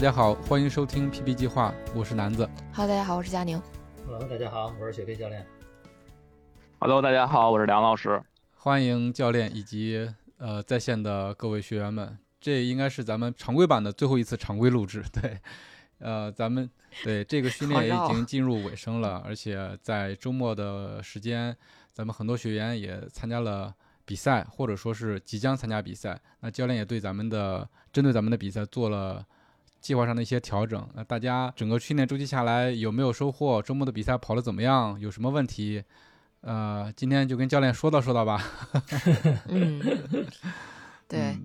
大家好，欢迎收听 PP 计划，我是南子。Hello，大家好，我是佳宁。Hello，大家好，我是雪飞教练。Hello，大家好，我是梁老师。欢迎教练以及呃在线的各位学员们，这应该是咱们常规版的最后一次常规录制。对，呃，咱们对这个训练也已经进入尾声了，而且在周末的时间，咱们很多学员也参加了比赛，或者说是即将参加比赛。那教练也对咱们的针对咱们的比赛做了。计划上的一些调整，那大家整个训练周期下来有没有收获？周末的比赛跑得怎么样？有什么问题？呃，今天就跟教练说道说道吧。嗯，对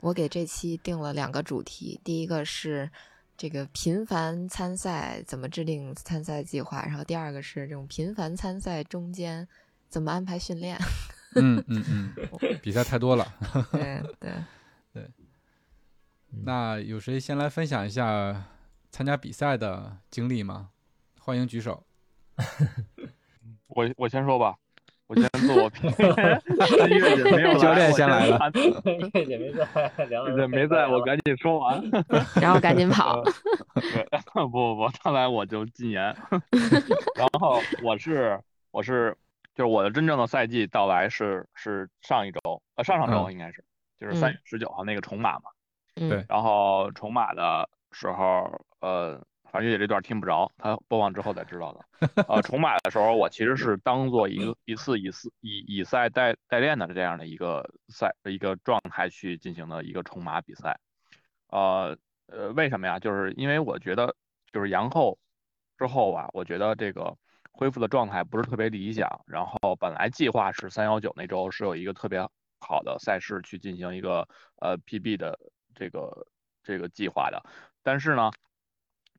我给这期定了两个主题，第一个是这个频繁参赛怎么制定参赛计划，然后第二个是这种频繁参赛中间怎么安排训练。嗯嗯嗯，比赛太多了。对对。那有谁先来分享一下参加比赛的经历吗？欢迎举手。我我先说吧，我先自我评。月姐没有教练先来了。月姐没在，月姐 没在，我赶紧说完，然后赶紧跑。不不不，他来我就禁言。然后我是我是就是我的真正的赛季到来是是上一周呃上上周应该是就是三月十九号那个重马嘛。对，然后重马的时候，呃，反正月姐这段听不着，她播放之后才知道的。呃，重马的时候，我其实是当做一个一次以次以以赛代代练的这样的一个赛一个状态去进行的一个重马比赛。呃呃，为什么呀？就是因为我觉得就是阳后之后吧，我觉得这个恢复的状态不是特别理想。然后本来计划是三幺九那周是有一个特别好的赛事去进行一个呃 PB 的。这个这个计划的，但是呢，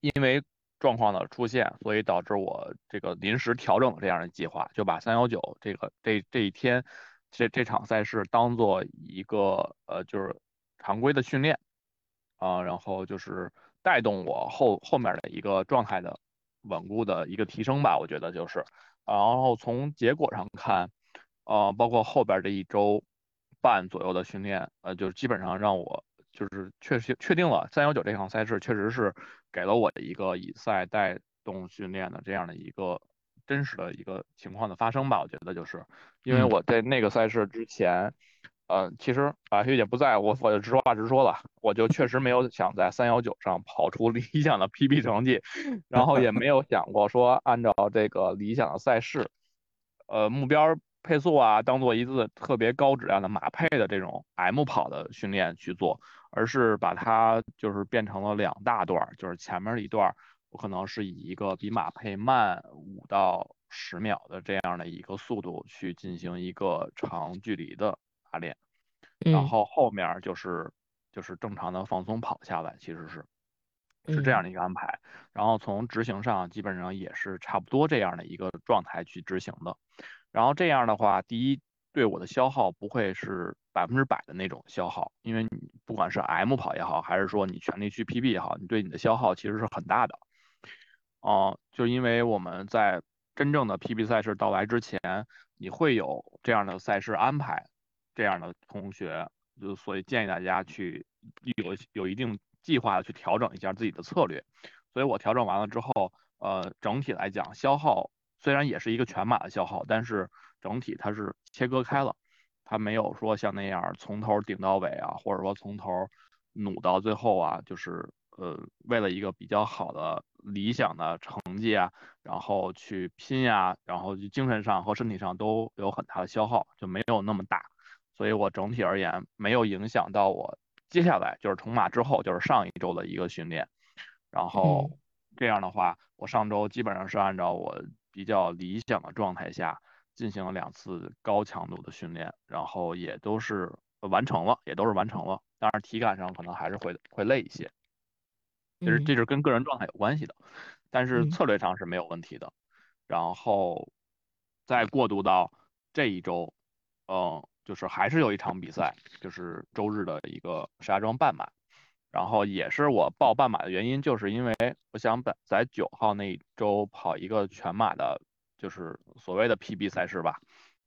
因为状况的出现，所以导致我这个临时调整了这样的计划，就把三幺九这个这这一天这这场赛事当做一个呃就是常规的训练啊，然后就是带动我后后面的一个状态的稳固的一个提升吧，我觉得就是，然后从结果上看，呃，包括后边这一周半左右的训练，呃，就基本上让我。就是确实确定了三幺九这场赛事确实是给了我一个以赛带动训练的这样的一个真实的一个情况的发生吧。我觉得就是因为我在那个赛事之前，呃，其实啊，学姐不在我我就直话直说了，我就确实没有想在三幺九上跑出理想的 PB 成绩，然后也没有想过说按照这个理想的赛事，呃，目标配速啊，当做一次特别高质量的马配的这种 M 跑的训练去做。而是把它就是变成了两大段，就是前面一段我可能是以一个比马配慢五到十秒的这样的一个速度去进行一个长距离的拉练，然后后面就是就是正常的放松跑下来，其实是是这样的一个安排。然后从执行上基本上也是差不多这样的一个状态去执行的。然后这样的话，第一对我的消耗不会是。百分之百的那种消耗，因为你不管是 M 跑也好，还是说你全力去 PB 也好，你对你的消耗其实是很大的。哦，就因为我们在真正的 PB 赛事到来之前，你会有这样的赛事安排，这样的同学，就所以建议大家去有有一定计划的去调整一下自己的策略。所以我调整完了之后，呃，整体来讲消耗虽然也是一个全马的消耗，但是整体它是切割开了。它没有说像那样从头顶到尾啊，或者说从头努到最后啊，就是呃为了一个比较好的理想的成绩啊，然后去拼呀，然后就精神上和身体上都有很大的消耗，就没有那么大。所以我整体而言没有影响到我接下来就是重马之后就是上一周的一个训练。然后这样的话，我上周基本上是按照我比较理想的状态下。进行了两次高强度的训练，然后也都是完成了，也都是完成了。当然体感上可能还是会会累一些，就是这是跟个人状态有关系的，但是策略上是没有问题的。然后再过渡到这一周，嗯，就是还是有一场比赛，就是周日的一个石家庄半马。然后也是我报半马的原因，就是因为我想在在九号那一周跑一个全马的，就是所谓的 PB 赛事吧，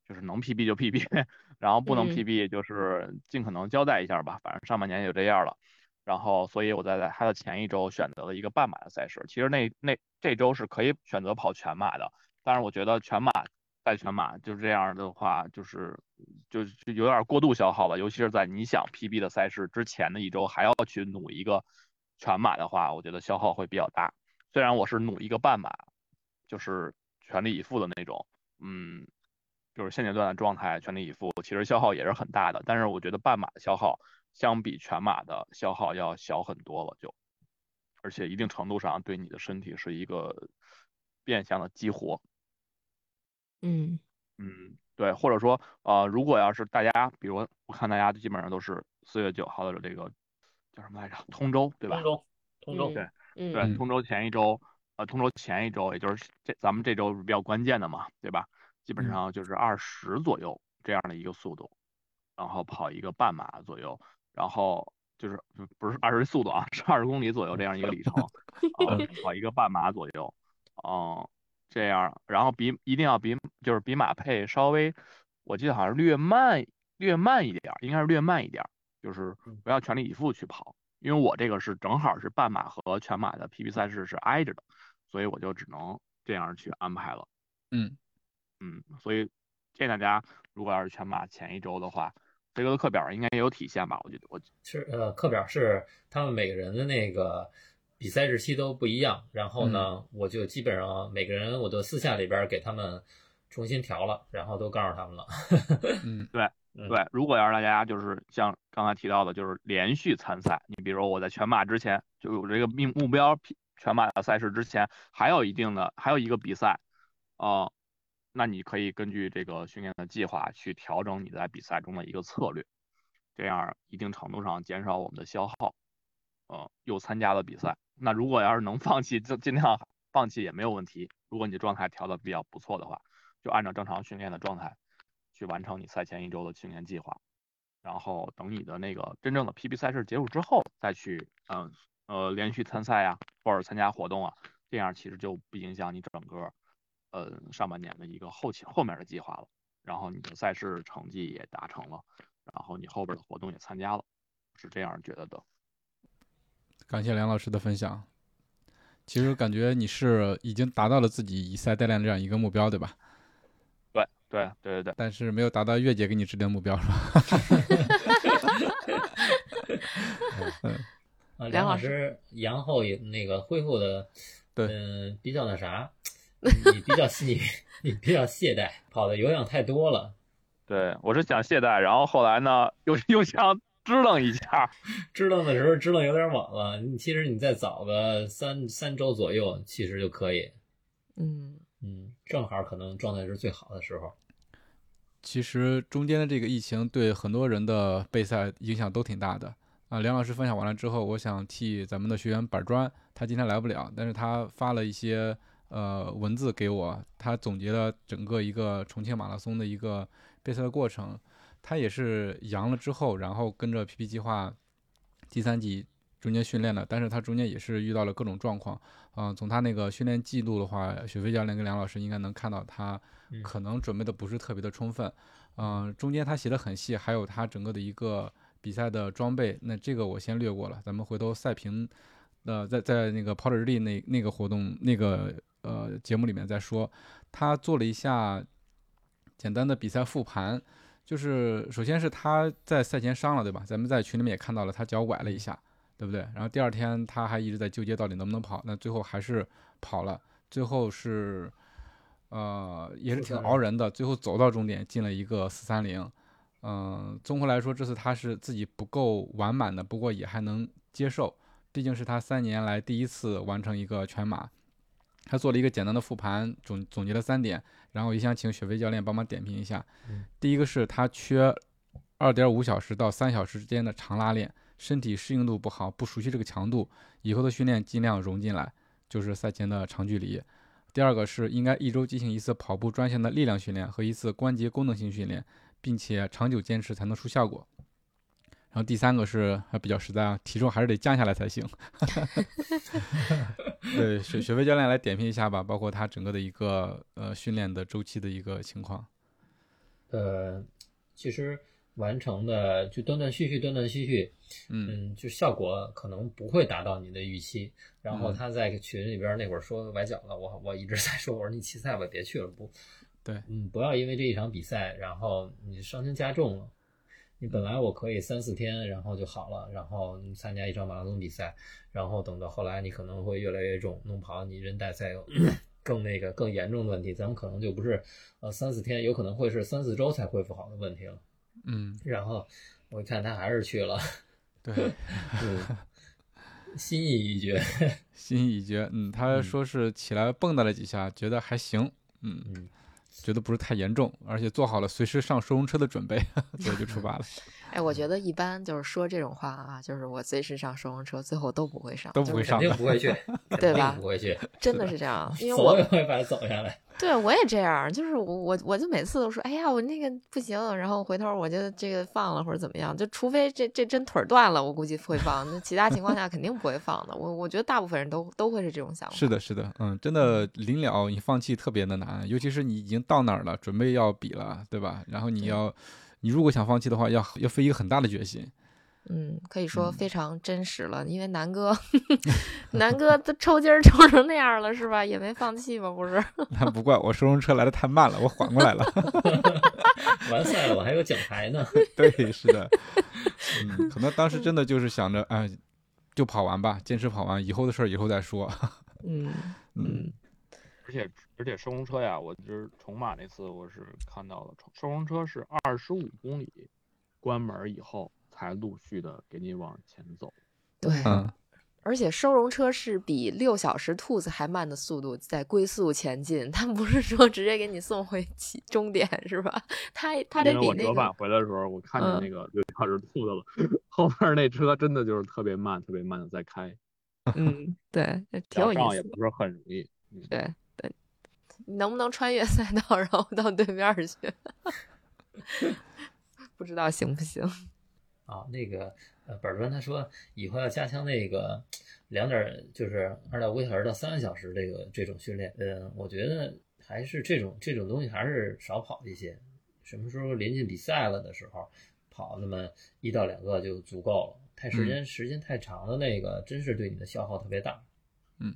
就是能 PB 就 PB，然后不能 PB 就是尽可能交代一下吧，反正上半年就这样了。然后所以我在在它的前一周选择了一个半马的赛事，其实那那这周是可以选择跑全马的，但是我觉得全马。带全马就是这样的话，就是就就有点过度消耗了，尤其是在你想 PB 的赛事之前的一周还要去努一个全马的话，我觉得消耗会比较大。虽然我是努一个半马，就是全力以赴的那种，嗯，就是现阶段的状态全力以赴，其实消耗也是很大的。但是我觉得半马的消耗相比全马的消耗要小很多了，就而且一定程度上对你的身体是一个变相的激活。嗯嗯，对，或者说，呃，如果要是大家，比如我看大家基本上都是四月九号的这个叫什么来着？通州，对吧？通州，通州，对，嗯，对，通州前一周，呃，通州前一周，也就是这咱们这周是比较关键的嘛，对吧？基本上就是二十左右这样的一个速度，然后跑一个半马左右，然后就是不是二十速度啊，是二十公里左右这样一个里程，跑一个半马左右，嗯。这样，然后比一定要比就是比马配稍微，我记得好像略慢略慢一点，应该是略慢一点，就是不要全力以赴去跑，因为我这个是正好是半马和全马的 PB 赛事是挨着的，所以我就只能这样去安排了。嗯嗯，所以建议大家如果要是全马前一周的话，飞哥的课表应该也有体现吧？我觉得我是呃课表是他们每个人的那个。比赛日期都不一样，然后呢，我就基本上每个人我都私下里边给他们重新调了，然后都告诉他们了。嗯，对对，如果要是大家就是像刚才提到的，就是连续参赛，你比如我在全马之前就有这个目目标，全马的赛事之前还有一定的还有一个比赛，啊，那你可以根据这个训练的计划去调整你在比赛中的一个策略，这样一定程度上减少我们的消耗。呃，又参加了比赛。那如果要是能放弃，就尽量放弃也没有问题。如果你状态调的比较不错的话，就按照正常训练的状态去完成你赛前一周的训练计划。然后等你的那个真正的 PB 赛事结束之后，再去嗯呃连续参赛呀，或者参加活动啊，这样其实就不影响你整个呃上半年的一个后期后面的计划了。然后你的赛事成绩也达成了，然后你后边的活动也参加了，是这样觉得的。感谢梁老师的分享。其实感觉你是已经达到了自己以赛代练这样一个目标，对吧？对对对对对。但是没有达到月姐给你制定目标，是吧？梁老师阳后也那个恢复的，对，嗯，比较那啥，你比较细，你比较懈怠，跑的有氧太多了。对，我是想懈怠，然后后来呢，又又想。支棱一下，支棱的时候支棱有点晚了。你其实你再早个三三周左右，其实就可以。嗯嗯，正好可能状态是最好的时候。其实中间的这个疫情对很多人的备赛影响都挺大的啊。梁老师分享完了之后，我想替咱们的学员板砖，他今天来不了，但是他发了一些呃文字给我，他总结了整个一个重庆马拉松的一个备赛的过程。他也是阳了之后，然后跟着 PP 计划第三级中间训练的，但是他中间也是遇到了各种状况。嗯，从他那个训练记录的话，雪飞教练跟梁老师应该能看到他可能准备的不是特别的充分。嗯，中间他写的很细，还有他整个的一个比赛的装备，那这个我先略过了，咱们回头赛评，呃，在在那个跑者日历那那个活动那个呃节目里面再说。他做了一下简单的比赛复盘。就是首先是他在赛前伤了，对吧？咱们在群里面也看到了，他脚崴了一下，对不对？然后第二天他还一直在纠结到底能不能跑，那最后还是跑了。最后是，呃，也是挺熬人的，最后走到终点进了一个四三零。嗯，综合来说，这次他是自己不够完满的，不过也还能接受，毕竟是他三年来第一次完成一个全马。他做了一个简单的复盘，总总结了三点，然后也想请雪飞教练帮忙点评一下。第一个是他缺二点五小时到三小时之间的长拉练，身体适应度不好，不熟悉这个强度，以后的训练尽量融进来，就是赛前的长距离。第二个是应该一周进行一次跑步专项的力量训练和一次关节功能性训练，并且长久坚持才能出效果。然后第三个是还比较实在啊，体重还是得降下来才行。对，雪雪飞教练来点评一下吧，包括他整个的一个呃训练的周期的一个情况。呃，其实完成的就断断续续，断断续续，嗯，就效果可能不会达到你的预期。然后他在群里边那会儿说崴脚了，我我一直在说，我说你弃赛吧，别去了，不，对，嗯，不要因为这一场比赛，然后你伤情加重了。你本来我可以三四天，然后就好了，然后你参加一场马拉松比赛，然后等到后来你可能会越来越重，弄不好你韧带再有 更那个更严重的问题，咱们可能就不是呃三四天，有可能会是三四周才恢复好的问题了。嗯，然后我一看他还是去了，对，嗯，心意已决，心意已决。嗯，他说是起来蹦跶了几下，觉得还行。嗯嗯。觉得不是太严重，而且做好了随时上收容车的准备，所以就出发了。哎，我觉得一般就是说这种话啊，就是我随时上收容车，最后都不会上，都不会上，肯定不会去，对吧？不会去，真的是这样，因为我也会把它走下来。对，我也这样，就是我我我就每次都说，哎呀，我那个不行，然后回头我就这个放了或者怎么样，就除非这这真腿断了，我估计会放，那其他情况下肯定不会放的。我我觉得大部分人都都会是这种想法。是的，是的，嗯，真的临了你放弃特别的难，尤其是你已经到哪儿了，准备要比了，对吧？然后你要，你如果想放弃的话，要要费一个很大的决心。嗯，可以说非常真实了，因为南哥，南哥都抽筋儿抽成那样了，是吧？也没放弃吧？不是？那不怪我，收容车来的太慢了，我缓过来了。完赛了，我还有奖牌呢。对，是的。嗯，可能当时真的就是想着，哎，就跑完吧，坚持跑完，以后的事儿以后再说。嗯嗯。而且而且收容车呀，我就是重马那次，我是看到了，收容车是二十五公里关门以后。才陆续的给你往前走，对，而且收容车是比六小时兔子还慢的速度在龟速前进，它不是说直接给你送回起终点是吧？它它得比那个。我折返回来的时候，我看见那个六小时兔子了，后面那车真的就是特别慢，特别慢的在开。嗯，对，挺有意思。也不是很容易。对对，能不能穿越赛道，然后到对面去？不知道行不行。啊，那个呃，本专他说以后要加强那个两点，就是二点五小时到三个小时这个这种训练。嗯，我觉得还是这种这种东西还是少跑一些。什么时候临近比赛了的时候，跑那么一到两个就足够了。太时间时间太长的那个，真是对你的消耗特别大。嗯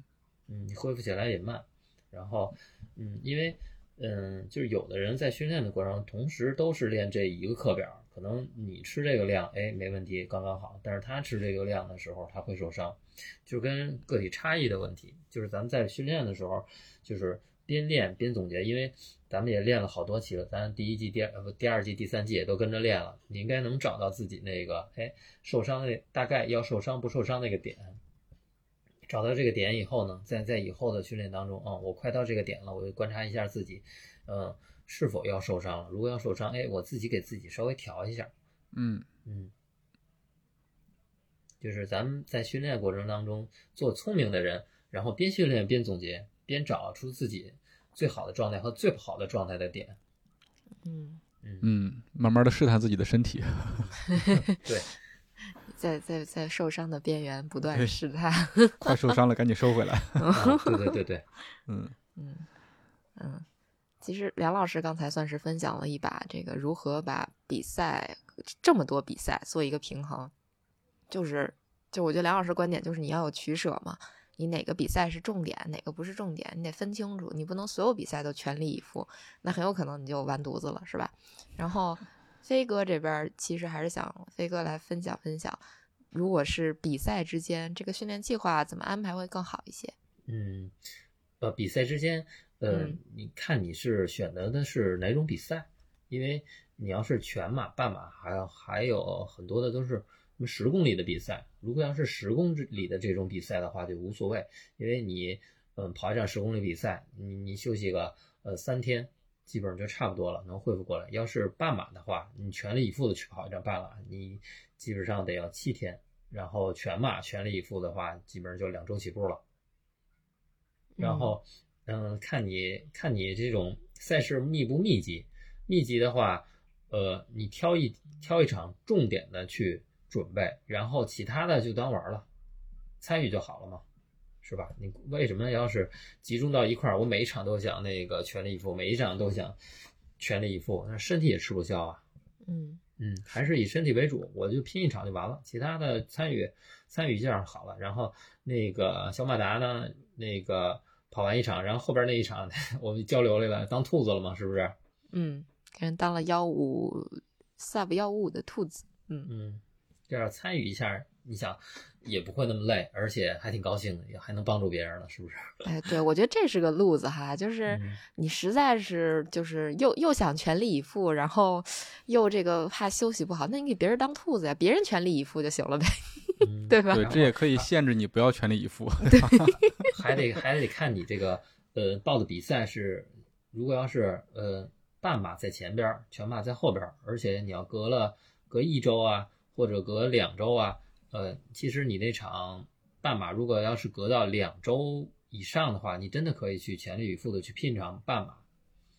嗯，你恢复起来也慢。然后嗯，因为嗯，就是有的人在训练的过程中，同时都是练这一个课表。可能你吃这个量，哎，没问题，刚刚好。但是他吃这个量的时候，他会受伤，就跟个体差异的问题。就是咱们在训练的时候，就是边练边总结，因为咱们也练了好多期了，咱第一季、第二呃不第二季、第三季也都跟着练了，你应该能找到自己那个，哎，受伤的大概要受伤不受伤那个点。找到这个点以后呢，在在以后的训练当中，啊，我快到这个点了，我就观察一下自己，嗯。是否要受伤了？如果要受伤，哎，我自己给自己稍微调一下。嗯嗯，就是咱们在训练过程当中做聪明的人，然后边训练边总结，边找出自己最好的状态和最不好的状态的点。嗯嗯嗯，慢慢的试探自己的身体。对，在在在受伤的边缘不断试探。快受伤了，赶紧收回来。对对对对，嗯嗯嗯。其实梁老师刚才算是分享了一把这个如何把比赛这么多比赛做一个平衡，就是就我觉得梁老师观点就是你要有取舍嘛，你哪个比赛是重点，哪个不是重点，你得分清楚，你不能所有比赛都全力以赴，那很有可能你就完犊子了，是吧？然后飞哥这边其实还是想飞哥来分享分享，如果是比赛之间这个训练计划怎么安排会更好一些？嗯，呃，比赛之间。呃，你看你是选择的是哪种比赛？因为你要是全马、半马，还有还有很多的都是什么十公里的比赛。如果要是十公里的这种比赛的话，就无所谓，因为你嗯，跑一场十公里比赛，你你休息个呃三天，基本上就差不多了，能恢复过来。要是半马的话，你全力以赴的去跑一场半马，你基本上得要七天。然后全马全力以赴的话，基本上就两周起步了。然后，嗯，看你看你这种赛事密不密集，密集的话，呃，你挑一挑一场重点的去准备，然后其他的就当玩了，参与就好了嘛。是吧？你为什么要是集中到一块儿？我每一场都想那个全力以赴，每一场都想全力以赴，那身体也吃不消啊。嗯嗯，还是以身体为主，我就拼一场就完了，其他的参与参与一下好了。然后那个小马达呢，那个跑完一场，然后后边那一场 我们交流来了，当兔子了嘛，是不是？嗯，给人当了幺五 sub 幺五五的兔子。嗯嗯，这样参与一下，你想。也不会那么累，而且还挺高兴的，也还能帮助别人了，是不是？哎，对，我觉得这是个路子哈，就是你实在是就是又又想全力以赴，然后又这个怕休息不好，那你给别人当兔子呀，别人全力以赴就行了呗，对吧？对，这也可以限制你不要全力以赴。对，还得还得看你这个呃报的比赛是，如果要是呃半马在前边，全马在后边，而且你要隔了隔一周啊，或者隔两周啊。呃，其实你那场半马，如果要是隔到两周以上的话，你真的可以去全力以赴的去拼场半马。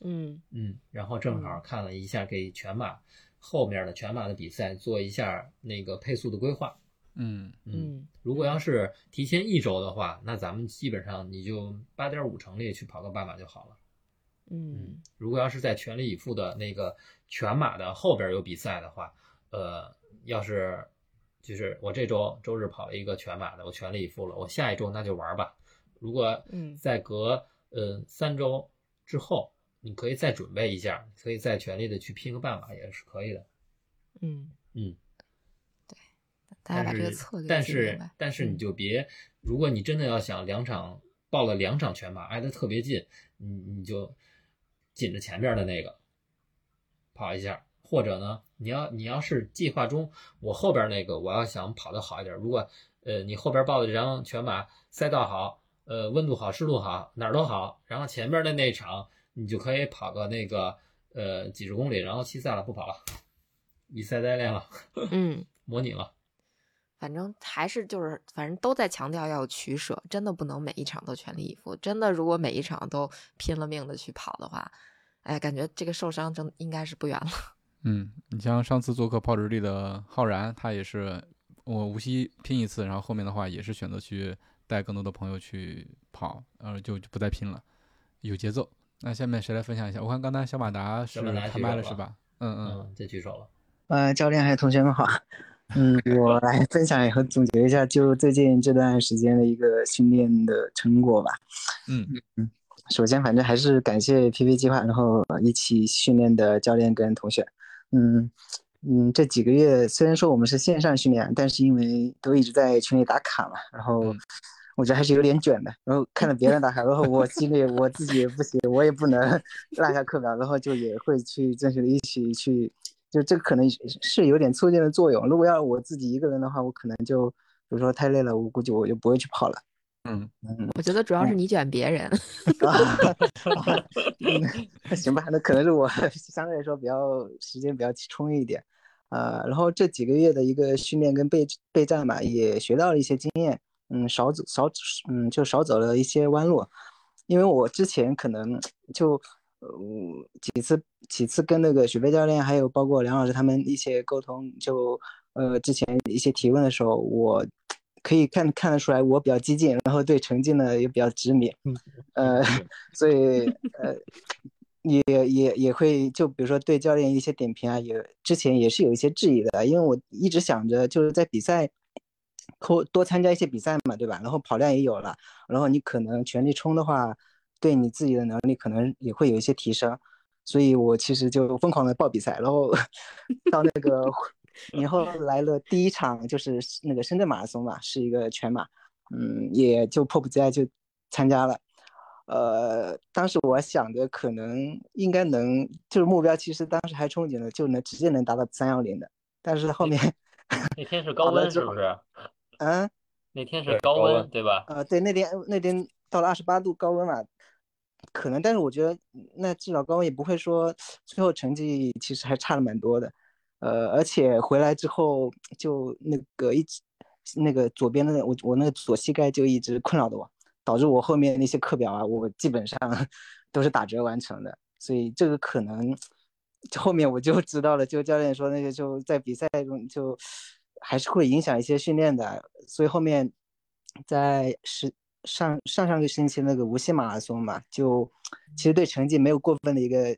嗯嗯，然后正好看了一下，给全马后面的全马的比赛做一下那个配速的规划。嗯嗯，如果要是提前一周的话，那咱们基本上你就八点五成力去跑个半马就好了。嗯，如果要是在全力以赴的那个全马的后边有比赛的话，呃，要是。就是我这周周日跑了一个全马的，我全力以赴了。我下一周那就玩吧。如果嗯再隔呃三周之后，你可以再准备一下，可以再全力的去拼个半马也是可以的。嗯嗯，对，大家把这个策略但是但是你就别，如果你真的要想两场报了两场全马挨得特别近，你你就紧着前边的那个跑一下。或者呢，你要你要是计划中我后边那个我要想跑得好一点，如果呃你后边报的这张全马赛道好，呃温度好湿度好哪儿都好，然后前边的那场你就可以跑个那个呃几十公里，然后弃赛了不跑了，以赛代练了，嗯，模拟了，反正还是就是反正都在强调要有取舍，真的不能每一场都全力以赴，真的如果每一场都拼了命的去跑的话，哎，感觉这个受伤真应该是不远了。嗯，你像上次做客跑日历的浩然，他也是我无锡拼一次，然后后面的话也是选择去带更多的朋友去跑，然后就就不再拼了，有节奏。那下面谁来分享一下？我看刚才小马达是开麦了是吧？嗯嗯，再举手了。呃，教练还有同学们好，嗯，我来分享和总结一下，就最近这段时间的一个训练的成果吧。嗯嗯，首先反正还是感谢 PP 计划，然后一起训练的教练跟同学。嗯嗯，这几个月虽然说我们是线上训练，但是因为都一直在群里打卡嘛，然后我觉得还是有点卷的。然后看着别人打卡，然后我心里我自己也不行，我也不能 落下课表，然后就也会去争取的一起去，就这个可能是有点促进的作用。如果要我自己一个人的话，我可能就比如说太累了，我估计我就不会去跑了。嗯嗯，我觉得主要是你卷别人。行吧，那可能是我 相对来说比较时间比较充裕一点，呃，然后这几个月的一个训练跟备备战吧，也学到了一些经验，嗯，少走少嗯就少走了一些弯路，因为我之前可能就呃几次几次跟那个许飞教练还有包括梁老师他们一些沟通，就呃之前一些提问的时候，我。可以看看得出来，我比较激进，然后对成绩呢也比较执迷，呃，所以呃也也也会就比如说对教练一些点评啊，也之前也是有一些质疑的，因为我一直想着就是在比赛多多参加一些比赛嘛，对吧？然后跑量也有了，然后你可能全力冲的话，对你自己的能力可能也会有一些提升，所以我其实就疯狂的报比赛，然后 到那个。然后来了第一场就是那个深圳马拉松嘛，是一个全马，嗯，也就迫不及待就参加了。呃，当时我想着可能应该能，就是目标其实当时还憧憬的就能直接能达到三幺零的，但是后面那天是高温是不是？嗯，那天是高温对吧？呃，对，那天那天到了二十八度高温嘛，可能，但是我觉得那至少高温也不会说最后成绩其实还差了蛮多的，呃，而且回来之后就那个一直那个左边的我我那个左膝盖就一直困扰着我，导致我后面那些课表啊，我基本上 都是打折完成的，所以这个可能后面我就知道了，就教练说那个就在比赛中就还是会影响一些训练的，所以后面在十。上上上个星期那个无锡马拉松嘛，就其实对成绩没有过分的一个，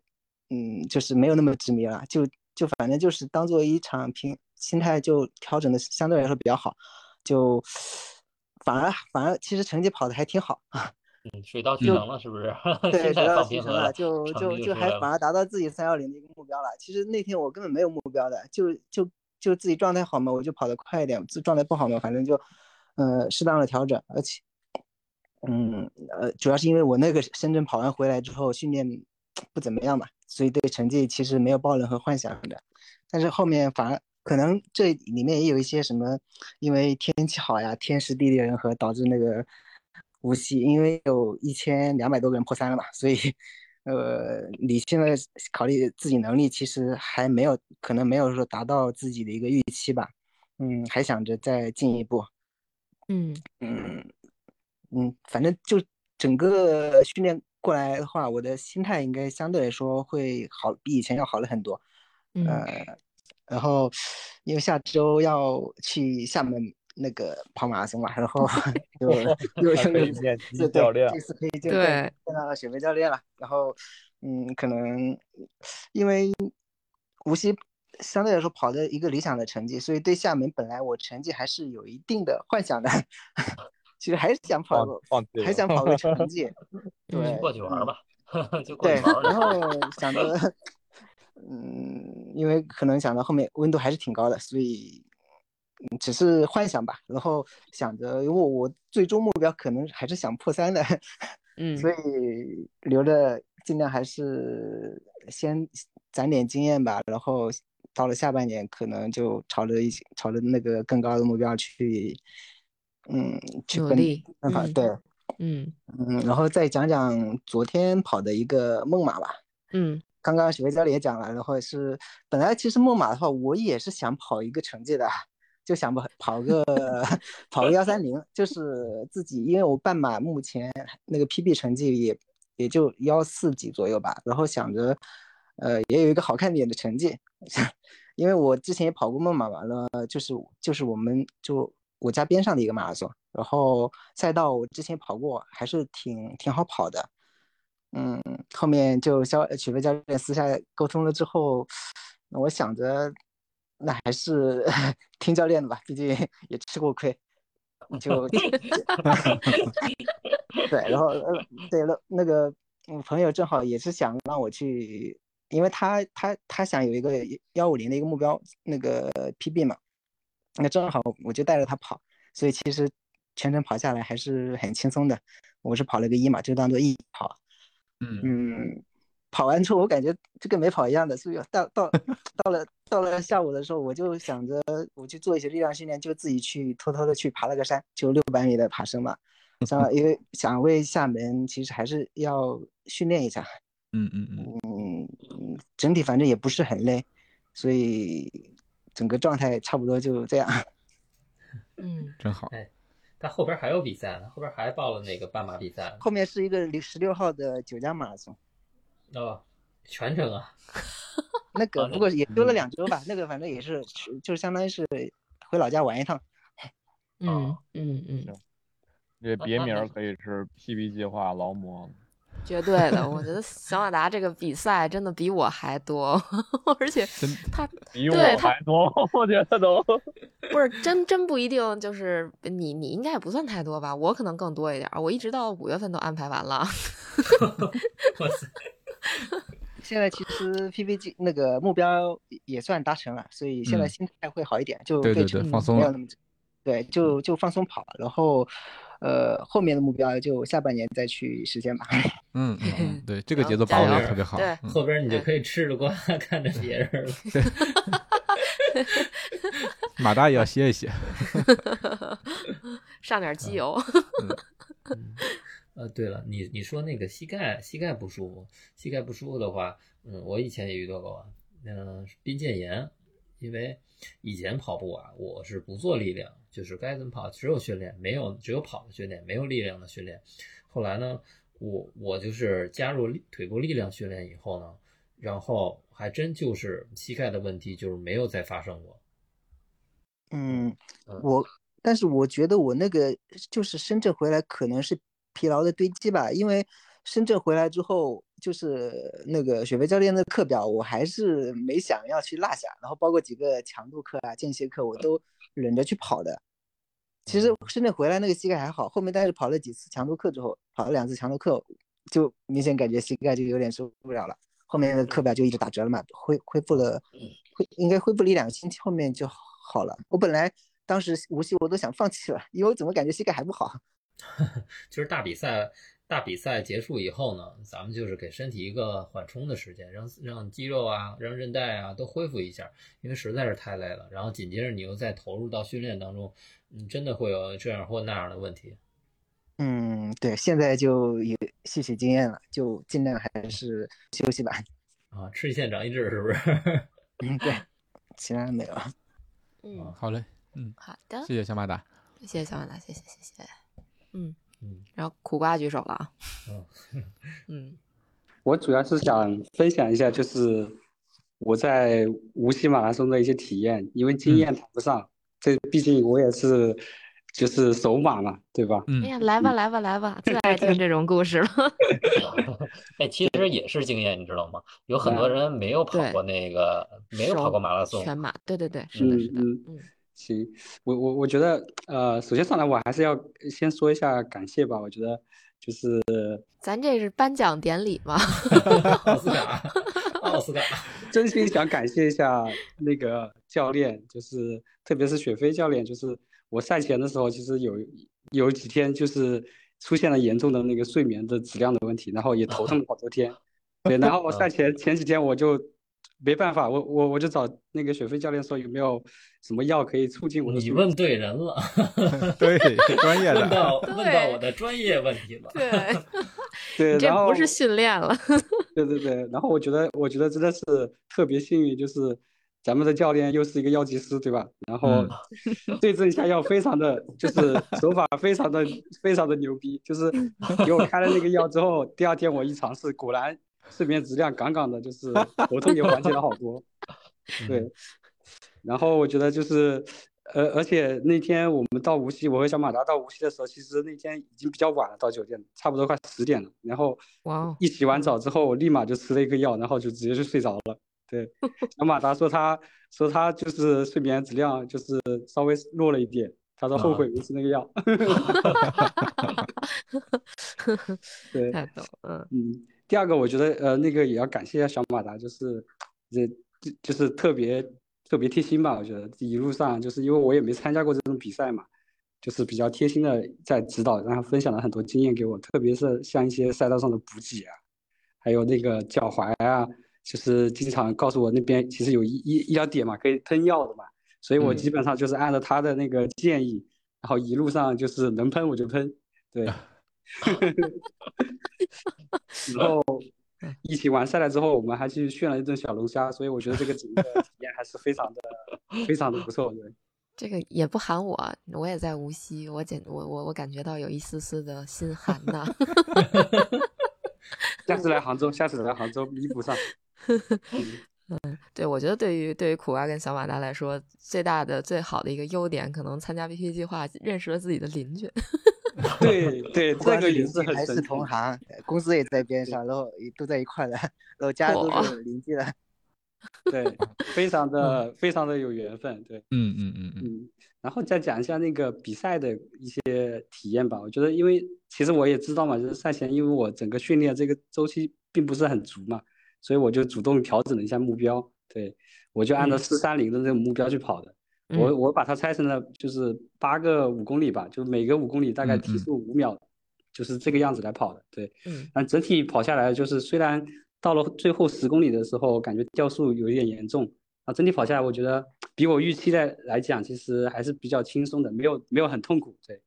嗯，就是没有那么执迷了，就就反正就是当做一场平，心态就调整的相对来说比较好，就反而反而其实成绩跑的还挺好啊，嗯，水到渠成了是不是？对，水到渠成了，就就就还反而达到自己三幺零的一个目标了。其实那天我根本没有目标的，就就就自己状态好嘛，我就跑得快一点；自状态不好嘛，反正就呃适当的调整，而且。嗯，呃，主要是因为我那个深圳跑完回来之后训练不怎么样嘛，所以对成绩其实没有抱任何幻想的。但是后面反而可能这里面也有一些什么，因为天气好呀，天时地利人和导致那个无锡，因为有一千两百多个人破三了嘛，所以呃，你现在考虑自己能力，其实还没有可能没有说达到自己的一个预期吧。嗯，还想着再进一步。嗯嗯。嗯，反正就整个训练过来的话，我的心态应该相对来说会好，比以前要好了很多。呃，然后因为下周要去厦门那个跑马拉松嘛，然后 就又又又见教练，这次可以见见到了雪梅教练了。然后嗯，可能因为无锡相对来说跑的一个理想的成绩，所以对厦门本来我成绩还是有一定的幻想的。其实还是想跑个，还想跑个成绩，对，过去玩吧，就过去玩。然后想着，嗯，因为可能想到后面温度还是挺高的，所以只是幻想吧。然后想着，因为我最终目标可能还是想破三的，嗯，所以留着尽量还是先攒点经验吧。然后到了下半年，可能就朝着一朝着那个更高的目标去。嗯，努力办法对，嗯嗯，然后再讲讲昨天跑的一个梦马吧。嗯，刚刚许飞教练也讲了，然后是本来其实梦马的话，我也是想跑一个成绩的，就想跑跑个 跑个幺三零，就是自己，因为我半马目前那个 PB 成绩也也就幺四几左右吧，然后想着呃也有一个好看点的成绩，因为我之前也跑过梦马完了，就是就是我们就。我家边上的一个马拉松，然后赛道我之前跑过，还是挺挺好跑的。嗯，后面就教曲飞教练私下沟通了之后，我想着那还是 听教练的吧，毕竟 也吃过亏。就 对，然后对了，那个我朋友正好也是想让我去，因为他他他想有一个幺五零的一个目标，那个 PB 嘛。那正好我就带着他跑，所以其实全程跑下来还是很轻松的。我是跑了个一嘛，就当做一跑。嗯跑完之后我感觉就跟没跑一样的，所以到到 到了到了下午的时候，我就想着我去做一些力量训练，就自己去偷偷的去爬了个山，就六百米的爬升嘛。想因为想为厦门，其实还是要训练一下。嗯嗯嗯嗯，整体反正也不是很累，所以。整个状态差不多就这样，嗯，真好。哎，他后边还有比赛呢，后边还报了那个半马比赛。后面是一个十六号的九江马拉松。哦，全程啊？那个不过也休了两周吧，那个反正也是，就相当于是回老家玩一趟。嗯嗯嗯。这别名可以是 PB 计划劳模。绝对的，我觉得小马达这个比赛真的比我还多，而且他比我还多，我觉得都不是真真不一定，就是你你应该也不算太多吧，我可能更多一点，我一直到五月份都安排完了。现在其实 PPG 那个目标也算达成了，所以现在心态会好一点，就对对对，放松了，对，就就放松跑，然后。呃，后面的目标就下半年再去实现吧。嗯嗯，对，这个节奏把握的特别好。对，后边你就可以吃着瓜 看着别人了。马大也要歇一歇，上点机油。呃，对了，你你说那个膝盖膝盖不舒服，膝盖不舒服的话，嗯，我以前也遇到过，嗯，髌腱炎，因为以前跑步啊，我是不做力量，就是该怎么跑只有训练，没有只有跑的训练，没有力量的训练。后来呢，我我就是加入腿部力量训练以后呢，然后还真就是膝盖的问题就是没有再发生过。嗯，我。但是我觉得我那个就是深圳回来可能是疲劳的堆积吧，因为深圳回来之后就是那个雪飞教练的课表，我还是没想要去落下，然后包括几个强度课啊、间歇课，我都忍着去跑的。其实深圳回来那个膝盖还好，后面但是跑了几次强度课之后，跑了两次强度课，就明显感觉膝盖就有点受不了了。后面的课表就一直打折了嘛，恢恢复了，恢应该恢复了一两个星期，后面就好了。我本来。当时无锡我都想放弃了，因为我怎么感觉膝盖还不好。就是大比赛，大比赛结束以后呢，咱们就是给身体一个缓冲的时间，让让肌肉啊、让韧带啊都恢复一下，因为实在是太累了。然后紧接着你又再投入到训练当中，嗯，真的会有这样或那样的问题。嗯，对，现在就有吸取经验了，就尽量还是休息吧。啊，吃一堑长一智，是不是？嗯，对，其他的没有。嗯，好嘞。嗯，好的，谢谢小马达，谢谢小马达，谢谢谢谢，嗯嗯，然后苦瓜举手了。啊，嗯。嗯，我主要是想分享一下，就是我在无锡马拉松的一些体验，因为经验谈不上，这毕竟我也是就是首马嘛，对吧？哎呀，来吧来吧来吧，最爱听这种故事了。哎，其实也是经验，你知道吗？有很多人没有跑过那个，没有跑过马拉松，全马，对对对，是的，是的，嗯。行，我我我觉得，呃，首先上来我还是要先说一下感谢吧。我觉得就是，咱这是颁奖典礼吗？奥斯卡，奥斯卡，真心想感谢一下那个教练，就是特别是雪飞教练，就是我赛前的时候，其实有有几天就是出现了严重的那个睡眠的质量的问题，然后也头疼了好多天。对，然后我赛前前几天我就。没办法，我我我就找那个雪飞教练说有没有什么药可以促进我的。你问对人了，对，专业的。问到问到我的专业问题了。对，对，这不是训练了。对对对，然后我觉得我觉得真的是特别幸运，就是咱们的教练又是一个药剂师，对吧？然后对症下药，非常的就是手法非常的非常的牛逼，就是给我开了那个药之后，第二天我一尝试，果然。睡眠质量杠杠的，就是 头痛也缓解了好多。对，然后我觉得就是，呃，而且那天我们到无锡，我和小马达到无锡的时候，其实那天已经比较晚了，到酒店差不多快十点了。然后，哇，一洗完澡之后，我立马就吃了一个药，然后就直接就睡着了。对，小马达说他说他就是睡眠质量就是稍微弱了一点，他说后悔没吃那个药。对，太逗，嗯嗯。第二个，我觉得呃，那个也要感谢一下小马达，就是这就就是特别特别贴心吧。我觉得一路上就是因为我也没参加过这种比赛嘛，就是比较贴心的在指导，然后分享了很多经验给我，特别是像一些赛道上的补给啊，还有那个脚踝啊，就是经常告诉我那边其实有医医医疗点嘛，可以喷药的嘛，所以我基本上就是按照他的那个建议，然后一路上就是能喷我就喷，对。然后一起完赛了之后，我们还去炫了一顿小龙虾，所以我觉得这个整个体验还是非常的、非常的不错。对，这个也不喊我，我也在无锡，我感我我我感觉到有一丝丝的心寒呐。下次来杭州，下次来杭州弥补上。嗯，对，我觉得对于对于苦瓜跟小马达来说，最大的最好的一个优点，可能参加 BP 计划，认识了自己的邻居。对 对，这个也是还是同行，公司也在边上，然后都在一块的，然后家都是邻居的。对，非常的非常的有缘分。对，嗯嗯嗯嗯。然后再讲一下那个比赛的一些体验吧。我觉得，因为其实我也知道嘛，就是赛前，因为我整个训练这个周期并不是很足嘛。所以我就主动调整了一下目标，对我就按照四三零的这个目标去跑的。我我把它拆成了就是八个五公里吧，就每个五公里大概提速五秒，就是这个样子来跑的。对，嗯，但整体跑下来就是虽然到了最后十公里的时候感觉掉速有一点严重，啊，整体跑下来我觉得比我预期的来讲其实还是比较轻松的，没有没有很痛苦。对，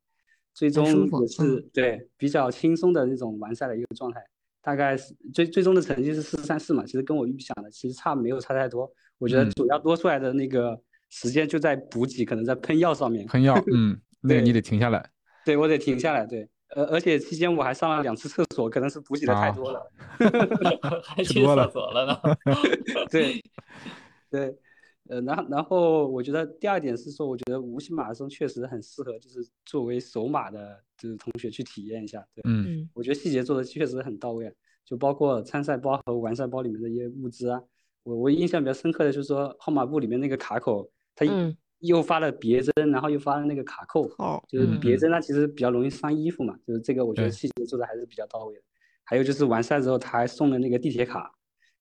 最终也是对比较轻松的那种完赛的一个状态。大概是最最终的成绩是四三四嘛，其实跟我预想的其实差没有差太多。我觉得嗯主要多出来的那个时间就在补给，可能在喷药上面。喷药，嗯，那个对你得停下来。对我得停下来，对，呃，而且期间我还上了两次厕所，可能是补给的太啊多了。还去吃多了厕所了呢。对，对，呃，然后然后我觉得第二点是说，我觉得无锡马拉松确实很适合，就是作为首马的，就是同学去体验一下。对，嗯嗯我觉得细节做的确实很到位，就包括参赛包和完赛包里面的一些物资啊。我我印象比较深刻的就是说号码布里面那个卡口，它嗯。又发了别针，然后又发了那个卡扣，哦就是嗯。别针它其实比较容易伤衣服嘛，就是这个我觉得细节做的还是比较到位的。还有就是完赛之后他还送了那个地铁卡，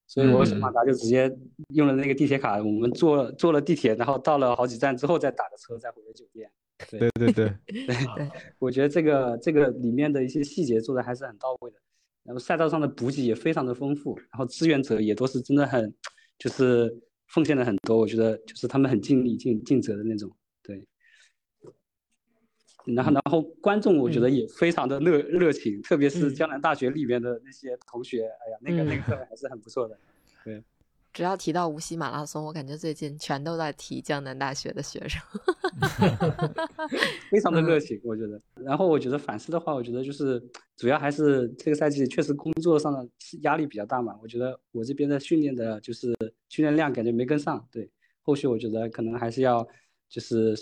所以我嗯。手马达就直接用了那个地铁卡，我们坐坐了地铁，然后到了好几站之后再打的车再回的酒店。对。对对对，我觉得这个这个里面的一些细节做的还是很到位的，然后赛道上的补给也非常的丰富，然后志愿者也都是真的很，就是奉献了很多，我觉得就是他们很尽力尽尽责的那种，对。然后然后观众我觉得也非常的热热情，特别是嗯江南大学里面的那些同学，哎呀，那个那个嗯氛围还是很不错的。只要提到无锡马拉松，我感觉最近全都在提江南大学的学生。非常的热嗯情，我觉得。然后我觉得反思的话，我觉得就是主要还是这个赛季确实工作上的压力比较大嘛。我觉得我这边的训练的就是训练量感觉没跟上，对。后续我觉得可能还是要就是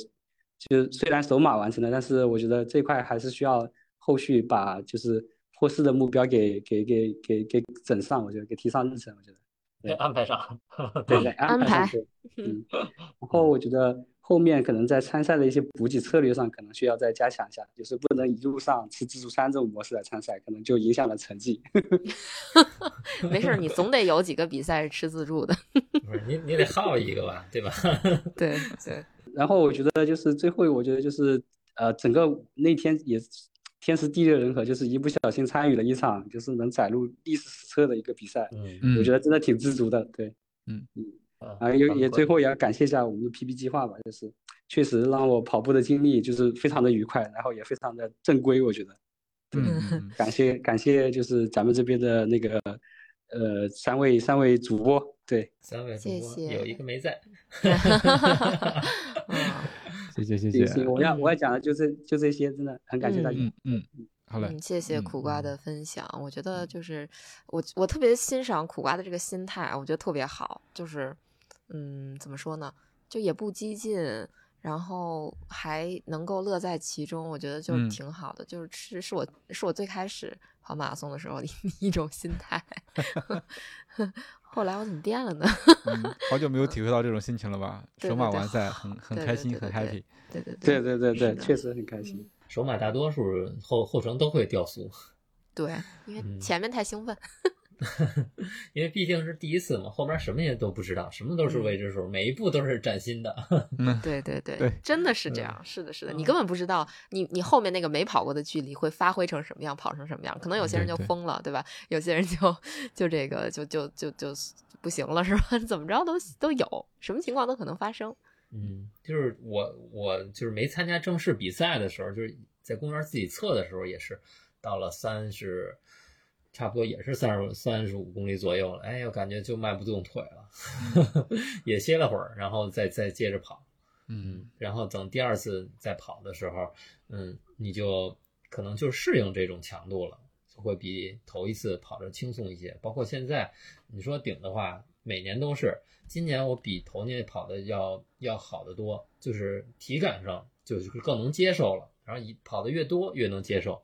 就虽然首马完成了，但是我觉得这块还是需要后续把就是获释的目标给给给给给整上，我觉得给提上日程，我觉得。给安排上。对对，安排嗯，然后我觉得后面可能在参赛的一些补给策略上，可能需要再加强一下，就是不能一路上吃自助餐这种模式来参赛，可能就影响了成绩。没事儿，你总得有几个比赛是吃自助的。不是你你得耗一个吧，对吧？对对，然后我觉得就是最后，我觉得就是呃，整个那天也天时地利人和，就是一不小心参与了一场就是能载入历史史册的一个比赛，嗯嗯，我觉得真的挺知足的。对，嗯嗯。啊啊，也也最后也要感谢一下我们的 PP 计划吧，就是确实让我跑步的经历就是非常的愉快，然后也非常的正规，我觉得。嗯嗯嗯感谢感谢，就是咱们这边的那个呃三位三位主播，对，三位主播谢谢有一个没在。嗯，谢谢谢行谢，我要我要讲的就这就这些，真的很感谢大家。嗯嗯，好嘞嗯，，谢谢嗯苦瓜的分享。我觉得就是我我特别欣赏苦瓜的这个心态，我觉得特别好。就是嗯，怎么说呢？就也不激进，然后还能够乐在其中，我觉得就嗯挺好的。就是是是我是我最开始跑马拉松的时候的 一种心态。后来我怎么变了呢？嗯，好久没有体会到这种心情了吧？首马完赛很很开心，很对对对 happy。对对对对对确实很开心。首马大多数后后程都会掉速，对，因为嗯前面太兴奋。因为毕竟是第一次嘛，后边什么也都不知道，什么都是未知数，每一步都是崭新的。嗯，对对对，对真的是这样，是的，是的，你根本不知道你你后面那个没跑过的距离会发挥成什么样，跑成什么样，可能有些人就对对疯了，对吧？有些人就就这个就就就就不行了，是吧？怎么着都都有，什么情况都可能发生。嗯，就是我我就是没参加正式比赛的时候，就是在公园自己测的时候，也是到了三十，差不多也是三十三十五公里左右了，哎，我感觉就迈不动腿了，也歇了会儿，然后再再接着跑。嗯然后等第二次再跑的时候，嗯，你就可能就适应这种强度了，就会比头一次跑着轻松一些。包括现在你说顶的话，每年都是，今年我比头年跑的要要好得多，就是体感上就是更能接受了。然后一跑的越多越能接受。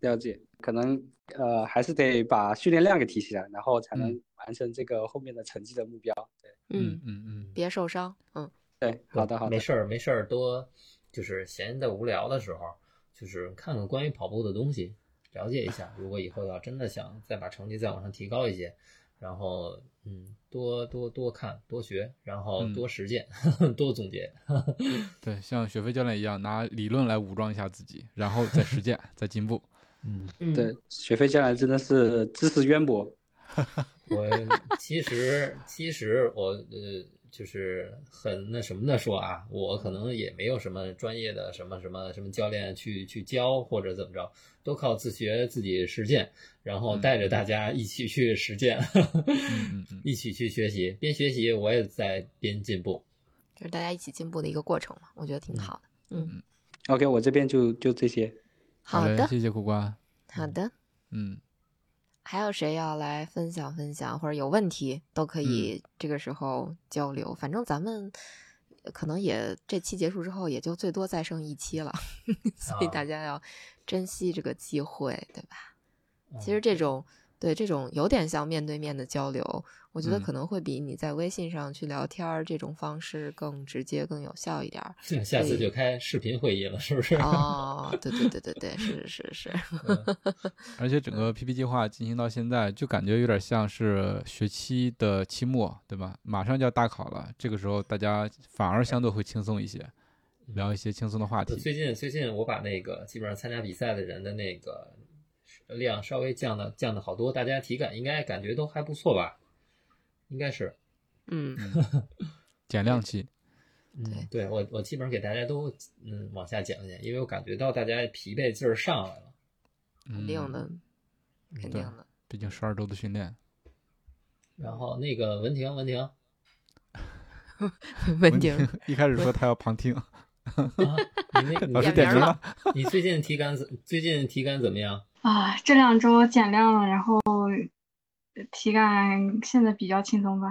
了解，可能呃还是得把训练量给提起来，然后才能嗯完成这个后面的成绩的目标。对嗯嗯嗯，别受伤。嗯，对，好的好的没，事儿没事儿，多就是闲的无聊的时候，就是看看关于跑步的东西，了解一下。如果以后要真的想再把成绩再往上提高一些，然后嗯，多多多看多学，然后嗯多实践，多总结。对，像雪飞教练一样，拿理论来武装一下自己，然后再实践，再进步。嗯，嗯对，学费将来真的是知识渊博。我其实其实我呃就是很那什么的说啊，我可能也没有什么专业的什么什么什么教练去去教或者怎么着，都靠自学自己实践，然后带着大家一起去实践，一起去学习，边学习我也在边进步，就是大家一起进步的一个过程嘛，我觉得挺好的。嗯，OK，我这边就就这些。好的，谢谢苦瓜。好的，嗯。还有谁要来分享分享，或者有问题都可以这个时候交流。反正咱们可能也这期结束之后，也就最多再剩一期了，所以大家要珍惜这个机会，对吧？其实这种。对这种有点像面对面的交流，我觉得可能会比你在微信上去聊天儿这种方式更直接、更有效一点儿。下次就开视频会议了，是不是？哦，对对对对对，是 是是。而且整个 PP 计划进行到现在，就感觉有点像是学期的期末，对吧？马上就要大考了，这个时候大家反而相对会轻松一些，聊一些轻松的话题。最近最近我把那个基本上参加比赛的人的那个。量稍微降的降的好多，大家体感应该感觉都还不错吧？应该是，嗯，减量期，嗯，对我我基本上给大家都嗯往下减了减，因为我感觉到大家疲惫劲儿上来了，肯定的，肯定的，毕竟十二周的训练。然后那个文婷，文婷，文婷一开始说他要旁听，老师点名了，你最近体感怎最近体感怎么样？啊，这两周减量了，然后体感现在比较轻松吧。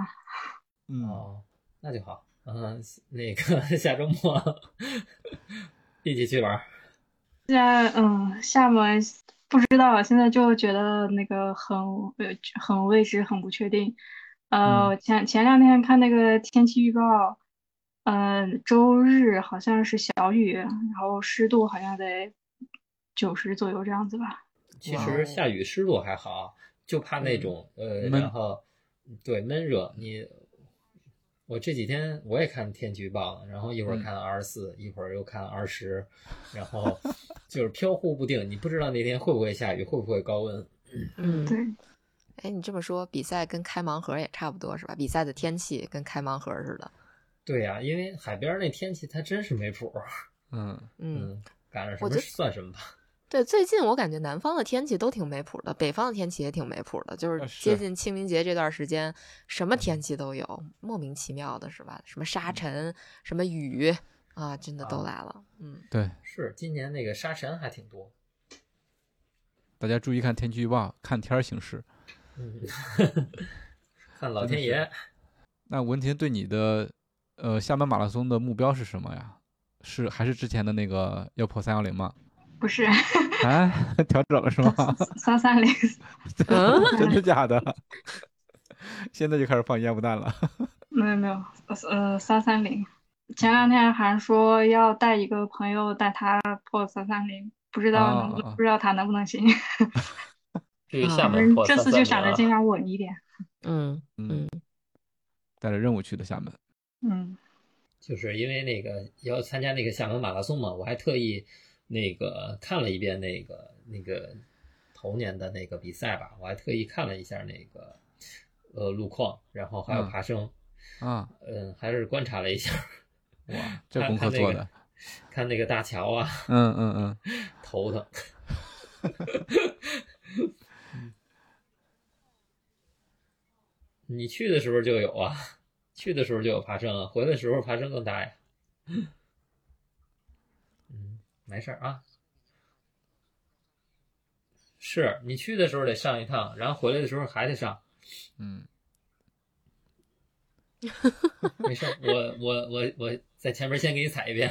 哦，那就好。嗯，那个 下周末一起去玩。现在嗯，厦门不知道，现在就觉得那个很呃很未知，很不确定。呃，前前两天看那个天气预报，嗯，周日好像是小雨，然后湿度好像得九十左右这样子吧。其实下雨湿度还好，就怕那种呃，然后对闷热。你我这几天我也看天气预报了，然后一会儿看二十四，一会儿又看二十，然后就是飘忽不定，你不知道那天会不会下雨，会不会高温。嗯，对。哎，你这么说，比赛跟开盲盒也差不多是吧？比赛的天气跟开盲盒似的。对呀，因为海边那天气它真是没谱。嗯嗯，赶上什么算什么吧。对，最近我感觉南方的天气都挺没谱的，北方的天气也挺没谱的，就是接近清明节这段时间，什么天气都有，莫名其妙的是吧？什么沙尘，什么雨啊，真的都来了。嗯，对，是今年那个沙尘还挺多，大家注意看天气预报，看天儿行事。嗯，看老天爷。那文婷对你的呃厦门马拉松的目标是什么呀？是还是之前的那个要破三幺零吗？不是，哎，调整了是吗？三三零，真的假的？现在就开始放烟雾弹了？没有没有，呃，三三零。前两天还说要带一个朋友带他破三三零，不知道能不知道他能不能行。去厦门破这次就想着尽量稳一点。嗯嗯，带着任务去的厦门。嗯，就是因为那个要参加那个厦门马拉松嘛，我还特意。那个看了一遍那个那个头年的那个比赛吧，我还特意看了一下那个呃路况，然后还有爬升，啊，嗯，还是观察了一下，哇，这功课做的，看那个大桥啊，嗯嗯嗯，头疼，你去的时候就有啊，去的时候就有爬升啊，回来的时候爬升更大呀。没事啊，是你去的时候得上一趟，然后回来的时候还得上。嗯，没事，我我我我在前面先给你踩一遍，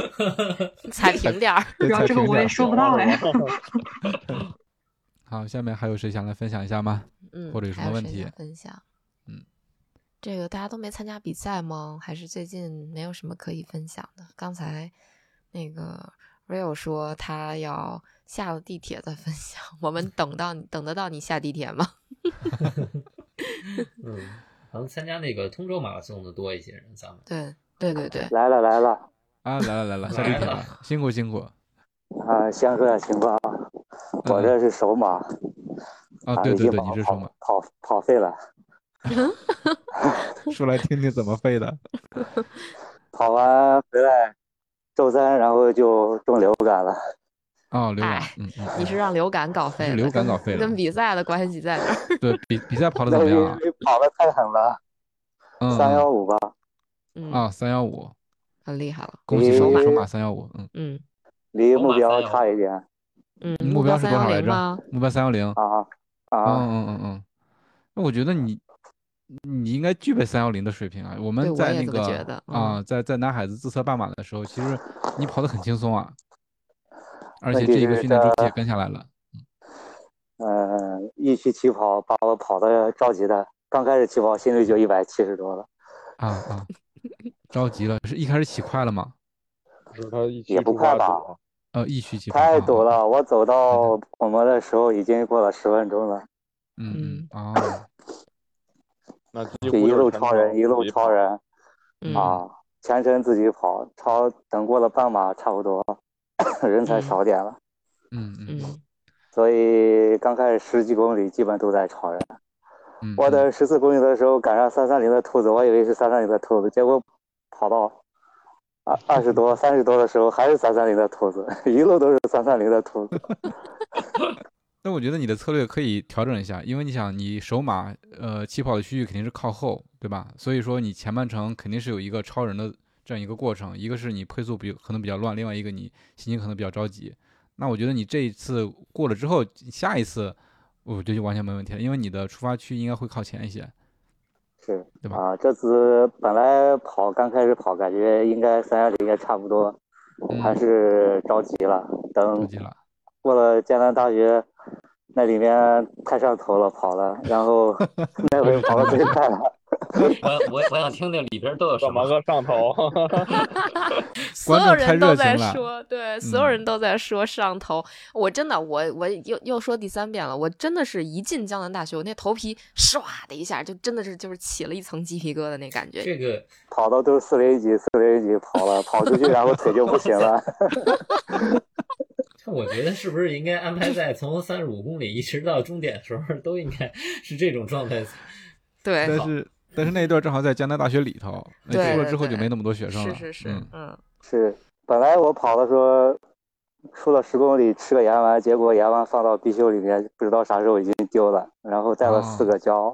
踩平点儿。主要这个我也说不到哎。好，下面还有谁想来分享一下吗？嗯，或者有什么问题分享？嗯，这个大家都没参加比赛吗？还是最近没有什么可以分享的？刚才。那个 Rio 说他要下了地铁再分享，我们等到你等得到你下地铁吗？嗯，可能参加那个通州马拉松的多一些人，咱们对对对对，来了来了啊，来了来了，下地铁了，辛苦辛苦啊，先说点情况啊，我这是首马啊，对对对，你是首马，跑跑废了，说来听听怎么废的。跑完回来，周三然后就中流感了。哦，流感，嗯，你是让流感搞废了？流感搞废 了，跟比赛的关系在哪？对比比赛跑的怎么样啊？跑的太狠了，三幺五吧。嗯啊，三幺五，很厉害了。恭喜首马，首马三幺五，嗯嗯，离目标差一点。嗯，目标是多少来着？目标三幺零。啊啊，嗯嗯嗯嗯。那我觉得你你应该具备三幺零的水平啊。我们在那个啊，在在男孩子自测半马的时候，其实你跑得很轻松啊。而且这一个训练周期也跟下来了。嗯，一区起跑把我跑的着急的，刚开始起跑心率就一百七十多了。啊啊，着急了，是一开始起快了吗？是他也不快吧？呃，一区起跑太堵了，我走到我们的时候已经过了十分钟了。嗯啊，那就一路超人，一路超人啊，全程自己跑，超等过了半马差不多。人才少点了，嗯嗯，所以刚开始十几公里基本都在超人。我等十四公里的时候赶上三三零的兔子，我以为是三三零的兔子，结果跑到二二十多、三十多的时候还是三三零的兔子，一路都是三三零的兔子。那我觉得你的策略可以调整一下，因为你想你首马呃起跑的区域肯定是靠后，对吧？所以说你前半程肯定是有一个超人的。这样一个过程，一个是你配速比可能比较乱，另外一个你心情可能比较着急。那我觉得你这一次过了之后，下一次我觉得就完全没问题了，因为你的出发区应该会靠前一些，是，对吧？啊，这次本来跑刚开始跑，感觉应该三幺零也差不多，还是着急了。等过了江南大学，那里面太上头了，跑了，然后 那回跑的最快了。我我我想听听里边都有什么个上头，所有人都在说，对，所有人都在说上头。我真的，我我又又说第三遍了，我真的是一进江南大学，我那头皮唰的一下，就真的是就是起了一层鸡皮疙瘩那感觉。这个跑到都是四零几，四零几跑了，跑出去然后腿就不行了。我觉得是不是应该安排在从三十五公里一直到终点的时候，都应该是这种状态？对，但是。但是那一段正好在江南大学里头，那出了之后就没那么多学生了。是是是，嗯，是。本来我跑的时候出了十公里吃个盐丸，结果盐丸放到必修里面，不知道啥时候已经丢了。然后带了四个胶，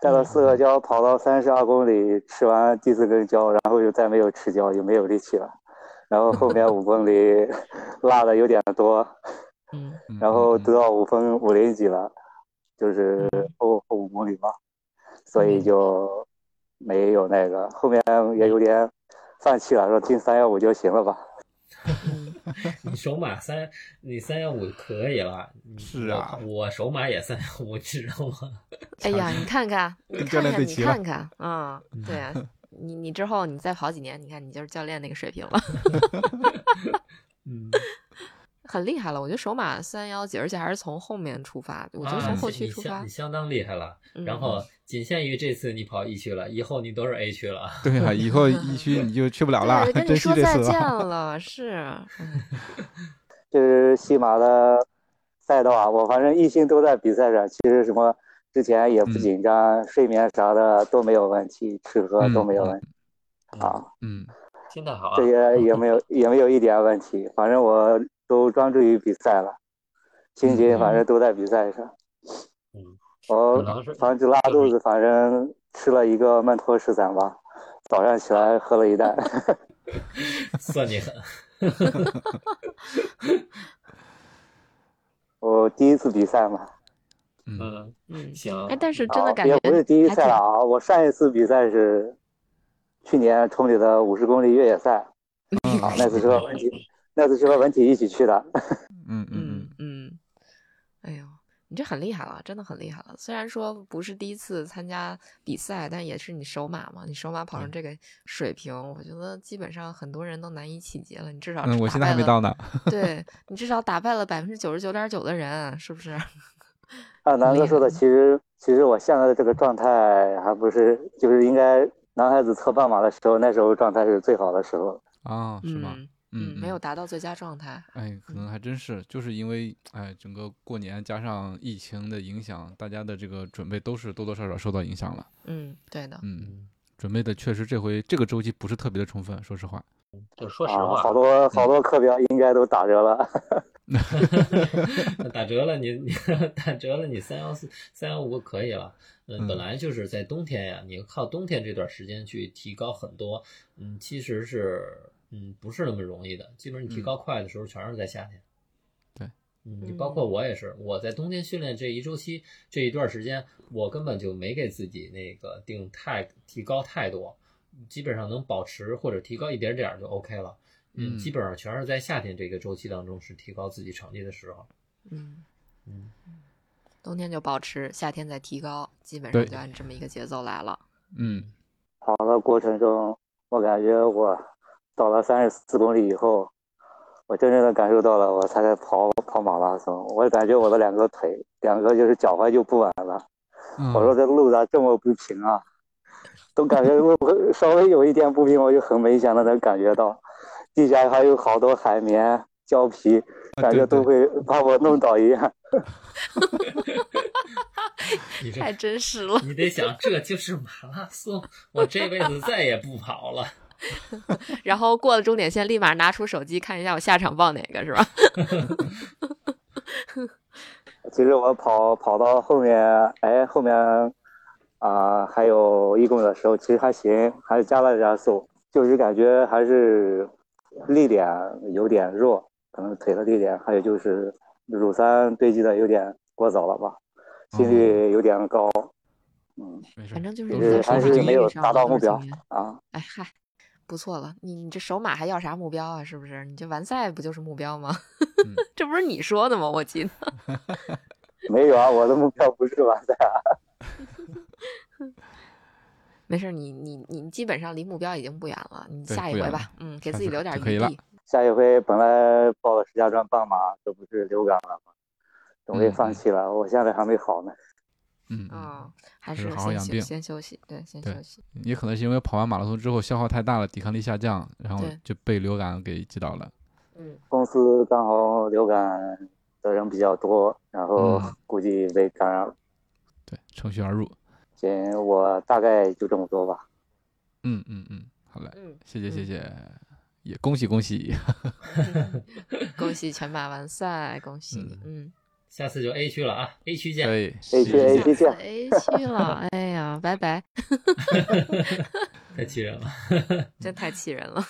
带了四个胶跑到三十二公里，吃完第四根胶，然后就再没有吃胶，就没有力气了。然后后面五公里 落的有点多，嗯，然后都到五分五零几了，就是后后五公里吧。所以就没有那个，后面也有点放弃了，说进三幺五就行了吧。你手马三，你三幺五可以了。是啊，我手马也三幺五，你知道吗？哎呀，你看看，你看看，你看看，啊，对啊，你你之后你再跑几年，你看你就是教练那个水平了。嗯。很厉害了，我觉得首马三幺几，而且还是从后面出发。我觉得从后区出发，你相当厉害了。然后仅限于这次你跑一区了，以后你都是 A 区了。对啊，以后一区你就去不了了。跟你说再见了，是。就是西马的赛道啊，我反正一心都在比赛上。其实什么之前也不紧张，睡眠啥的都没有问题，吃喝都没有问题。啊，嗯，心态好。这些也没有也没有一点问题，反正我。都专注于比赛了，心情反正都在比赛上。嗯，我防止拉肚子，反正吃了一个曼托十散吧，早上起来喝了一袋。算你狠。我第一次比赛嘛。嗯嗯，行。哎，但是真的感觉也不是第一次了啊！我上一次比赛是去年崇礼的五十公里越野赛，啊，那次是和文体。那次是和文体一起去的，嗯嗯嗯，哎呦，你这很厉害了，真的很厉害了。虽然说不是第一次参加比赛，但也是你首马嘛，你首马跑成这个水平，我觉得基本上很多人都难以企及了。你至少嗯，我现在还没到呢。对你至少打败了百分之九十九点九的人，是不是？啊，南哥说的，其实其实我现在的这个状态还不是，就是应该男孩子测半马的时候，那时候状态是最好的时候啊，是吗？嗯，没有达到最佳状态。哎，可能还真是，就是因为哎，整个过年加上疫情的影响，大家的这个准备都是多多少少受到影响了。嗯，对的。嗯，准备的确实这回这个周期不是特别的充分，说实话。就说实话，好多好多课表应该都打折了。打折了，你 你打折了，你三幺四三幺五可以了。嗯，本来就是在冬天呀，你靠冬天这段时间去提高很多，嗯，其实是嗯不是那么容易的。基本上你提高快的时候，全是在夏天。对，嗯，你包括我也是，我在冬天训练这一周期这一段时间，我根本就没给自己那个定太提高太多。基本上能保持或者提高一点点就 OK 了，嗯，基本上全是在夏天这个周期当中是提高自己成绩的时候，嗯。嗯，冬天就保持，夏天再提高，基本上就按这么一个节奏来了，嗯，跑的过程中，我感觉我到了三十四公里以后，我真正的感受到了我才在跑跑马拉松，我感觉我的两个腿，两个就是脚踝就不稳了，我说这路咋这么不平啊？都感觉我稍微有一点不平，我就很明显的能感觉到，地下还有好多海绵、胶皮，感觉都会把我弄倒一样。太真实了。你得想，这就是马拉松，我这辈子再也不跑了。然后过了终点线，立马拿出手机看一下我下场报哪个，是吧？其实我跑跑到后面，哎，后面。啊，还有一公里的时候，其实还行，还是加了加速，就是感觉还是力点有点弱，可能腿的力点，还有就是乳酸堆积的有点过早了吧，心率有点高，嗯，反正就是还是没有达到目标啊。哎嗨，不错了，你你这首马还要啥目标啊？是不是？你这完赛不就是目标吗？这不是你说的吗？我记得。没有啊，我的目标不是完赛啊。没事，你你你基本上离目标已经不远了，你下一回吧，嗯，给自己留点余地。下一回本来报了石家庄半马，这不是流感了吗？准备放弃了，我现在还没好呢。嗯啊，还是好好养病，先休息，对，先休息。你可能是因为跑完马拉松之后消耗太大了，抵抗力下降，然后就被流感给击倒了。嗯，公司刚好流感的人比较多，然后估计被感染了。对，乘虚而入。行，我大概就这么多吧。嗯嗯嗯，好嘞，谢谢谢谢，也恭喜恭喜，恭喜全马完赛，恭喜，嗯，下次就 A 区了啊，A 区见，A 区 A 区见，A 区了，哎呀，拜拜，太气人了，真太气人了，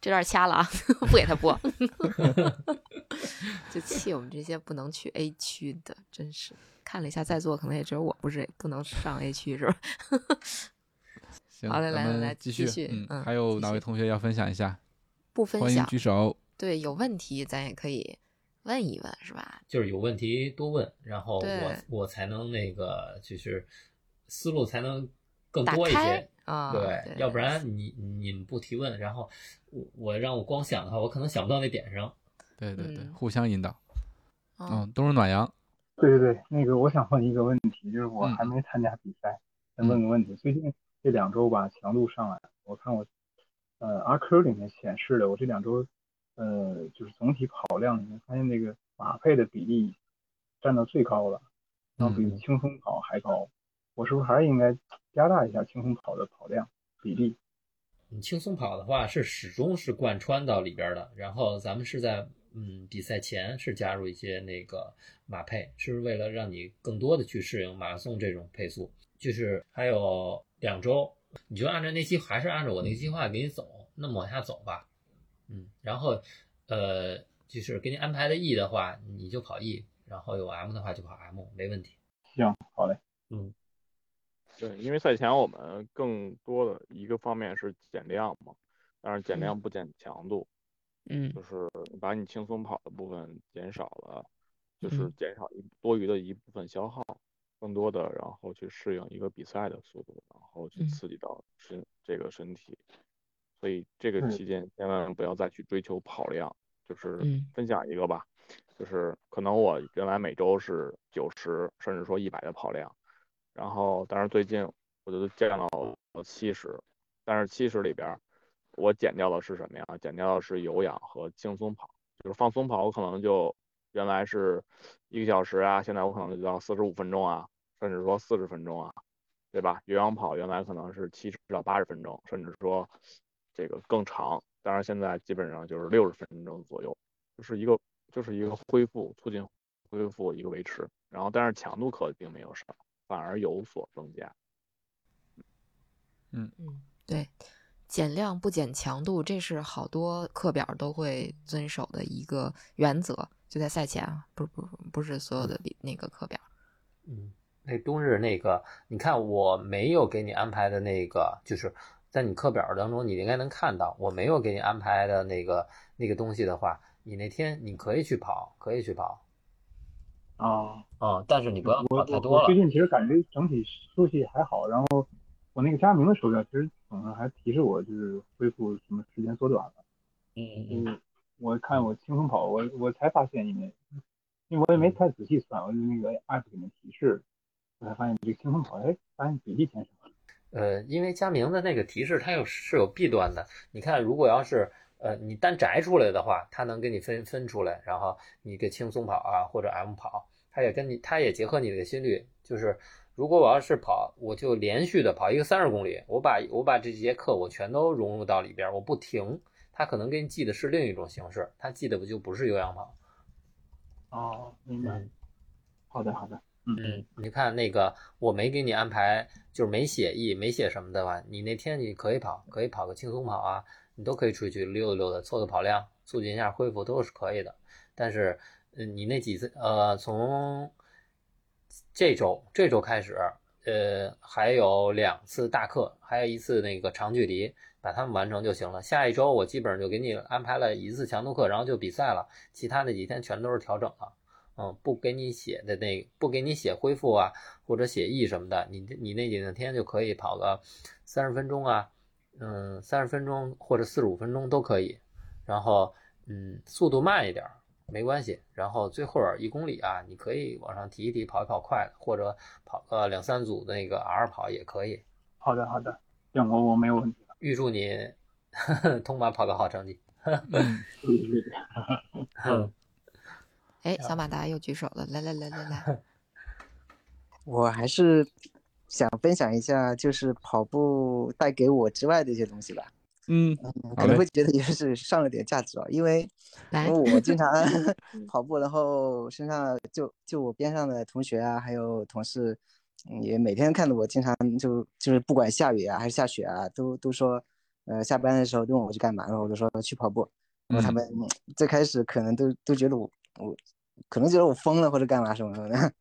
这段掐了啊，不给他播，就气我们这些不能去 A 区的，真是。看了一下，在座可能也只有我不是不能上 A 区，是吧？行，好嘞，来来来，继续。嗯，还有哪位同学要分享一下？不分享，欢迎举手。对，有问题咱也可以问一问，是吧？就是有问题多问，然后我我才能那个，就是思路才能更多一些啊。对，要不然你你们不提问，然后我我让我光想的话，我可能想不到那点上。对对对，互相引导。嗯，都是暖阳。对对对，那个我想问一个问题，就是我还没参加比赛，先问个问题。最近这两周吧，强度上来，我看我呃阿 Q 里面显示的，我这两周呃就是总体跑量里面发现那个马配的比例占到最高了，然后比轻松跑还高。我是不是还是应该加大一下轻松跑的跑量比例？你轻松跑的话是始终是贯穿到里边的，然后咱们是在。嗯，比赛前是加入一些那个马配，是为了让你更多的去适应马拉松这种配速。就是还有两周，你就按照那计，还是按照我那个计划给你走，那么往下走吧。嗯，然后呃，就是给你安排的 E 的话，你就跑 E，然后有 M 的话就跑 M，没问题。行，好嘞。嗯，对，因为赛前我们更多的一个方面是减量嘛，但是减量不减强度。嗯，就是把你轻松跑的部分减少了，就是减少一多余的一部分消耗，更多的然后去适应一个比赛的速度，然后去刺激到身这个身体。所以这个期间千万不要再去追求跑量。就是分享一个吧，就是可能我原来每周是九十甚至说一百的跑量，然后但是最近我就降到了七十，但是七十里边。我减掉的是什么呀？减掉的是有氧和轻松跑，就是放松跑，我可能就原来是一个小时啊，现在我可能就要四十五分钟啊，甚至说四十分钟啊，对吧？有氧跑原来可能是七十到八十分钟，甚至说这个更长，当然现在基本上就是六十分钟左右，就是一个就是一个恢复促进恢复一个维持，然后但是强度可并没有少，反而有所增加。嗯嗯，对。减量不减强度，这是好多课表都会遵守的一个原则。就在赛前啊，不不不是所有的那个课表。嗯，那冬日那个，你看我没有给你安排的那个，就是在你课表当中，你应该能看到，我没有给你安排的那个那个东西的话，你那天你可以去跑，可以去跑。哦哦，但是你不要跑太多了。我最近其实感觉整体休息还好，然后我那个佳明的手表其实。可能还提示我就是恢复什么时间缩短了，嗯嗯，我看我轻松跑，我我才发现因为，因为我也没太仔细算，我就那个 app 里面提示，我才发现这个轻松跑，哎，发现比例减少了。呃，因为佳明的那个提示它有是有弊端的，你看如果要是呃你单摘出来的话，它能给你分分出来，然后你给轻松跑啊或者 M 跑，它也跟你它也结合你的心率，就是。如果我要是跑，我就连续的跑一个三十公里，我把我把这节课我全都融入到里边，我不停，他可能给你寄的是另一种形式，他寄的不就不是有氧跑？哦，明白。好的，好的。嗯嗯，你看那个我没给你安排，就是没写意没写什么的话，你那天你可以跑，可以跑个轻松跑啊，你都可以出去溜达溜达，凑凑跑量，促进一下恢复都是可以的。但是，嗯，你那几次，呃，从这周这周开始，呃，还有两次大课，还有一次那个长距离，把它们完成就行了。下一周我基本上就给你安排了一次强度课，然后就比赛了。其他那几天全都是调整了，嗯，不给你写的那不给你写恢复啊，或者写 E 什么的，你你那几天就可以跑个三十分钟啊，嗯，三十分钟或者四十五分钟都可以，然后嗯，速度慢一点。没关系，然后最后一公里啊，你可以往上提一提，跑一跑快的，或者跑个两三组那个 R 跑也可以。好的，好的，行，我我没有问题。预祝你通马跑个好成绩。嗯。哎，小马达又举手了，来来来来来。我还是想分享一下，就是跑步带给我之外的一些东西吧。嗯，可能会觉得也是上了点价值啊，因为因为我经常 跑步，然后身上就就我边上的同学啊，还有同事，也每天看到我，经常就就是不管下雨啊还是下雪啊，都都说，呃，下班的时候问我去干嘛，然后我就说去跑步，然后他们最开始可能都都觉得我我可能觉得我疯了或者干嘛什么什么的，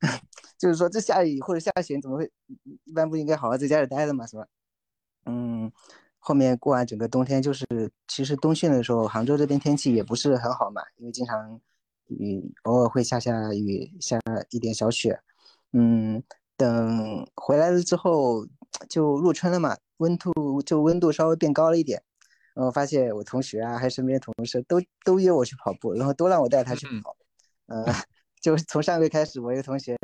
就是说这下雨或者下雪怎么会一般不应该好好在家里待着嘛，是吧？嗯。后面过完整个冬天，就是其实冬训的时候，杭州这边天气也不是很好嘛，因为经常雨，偶尔会下下雨，下一点小雪。嗯，等回来了之后，就入春了嘛，温度就温度稍微变高了一点，然后发现我同学啊，还有身边同事都都约我去跑步，然后都让我带他去跑。嗯，就从上个月开始，我一个同学。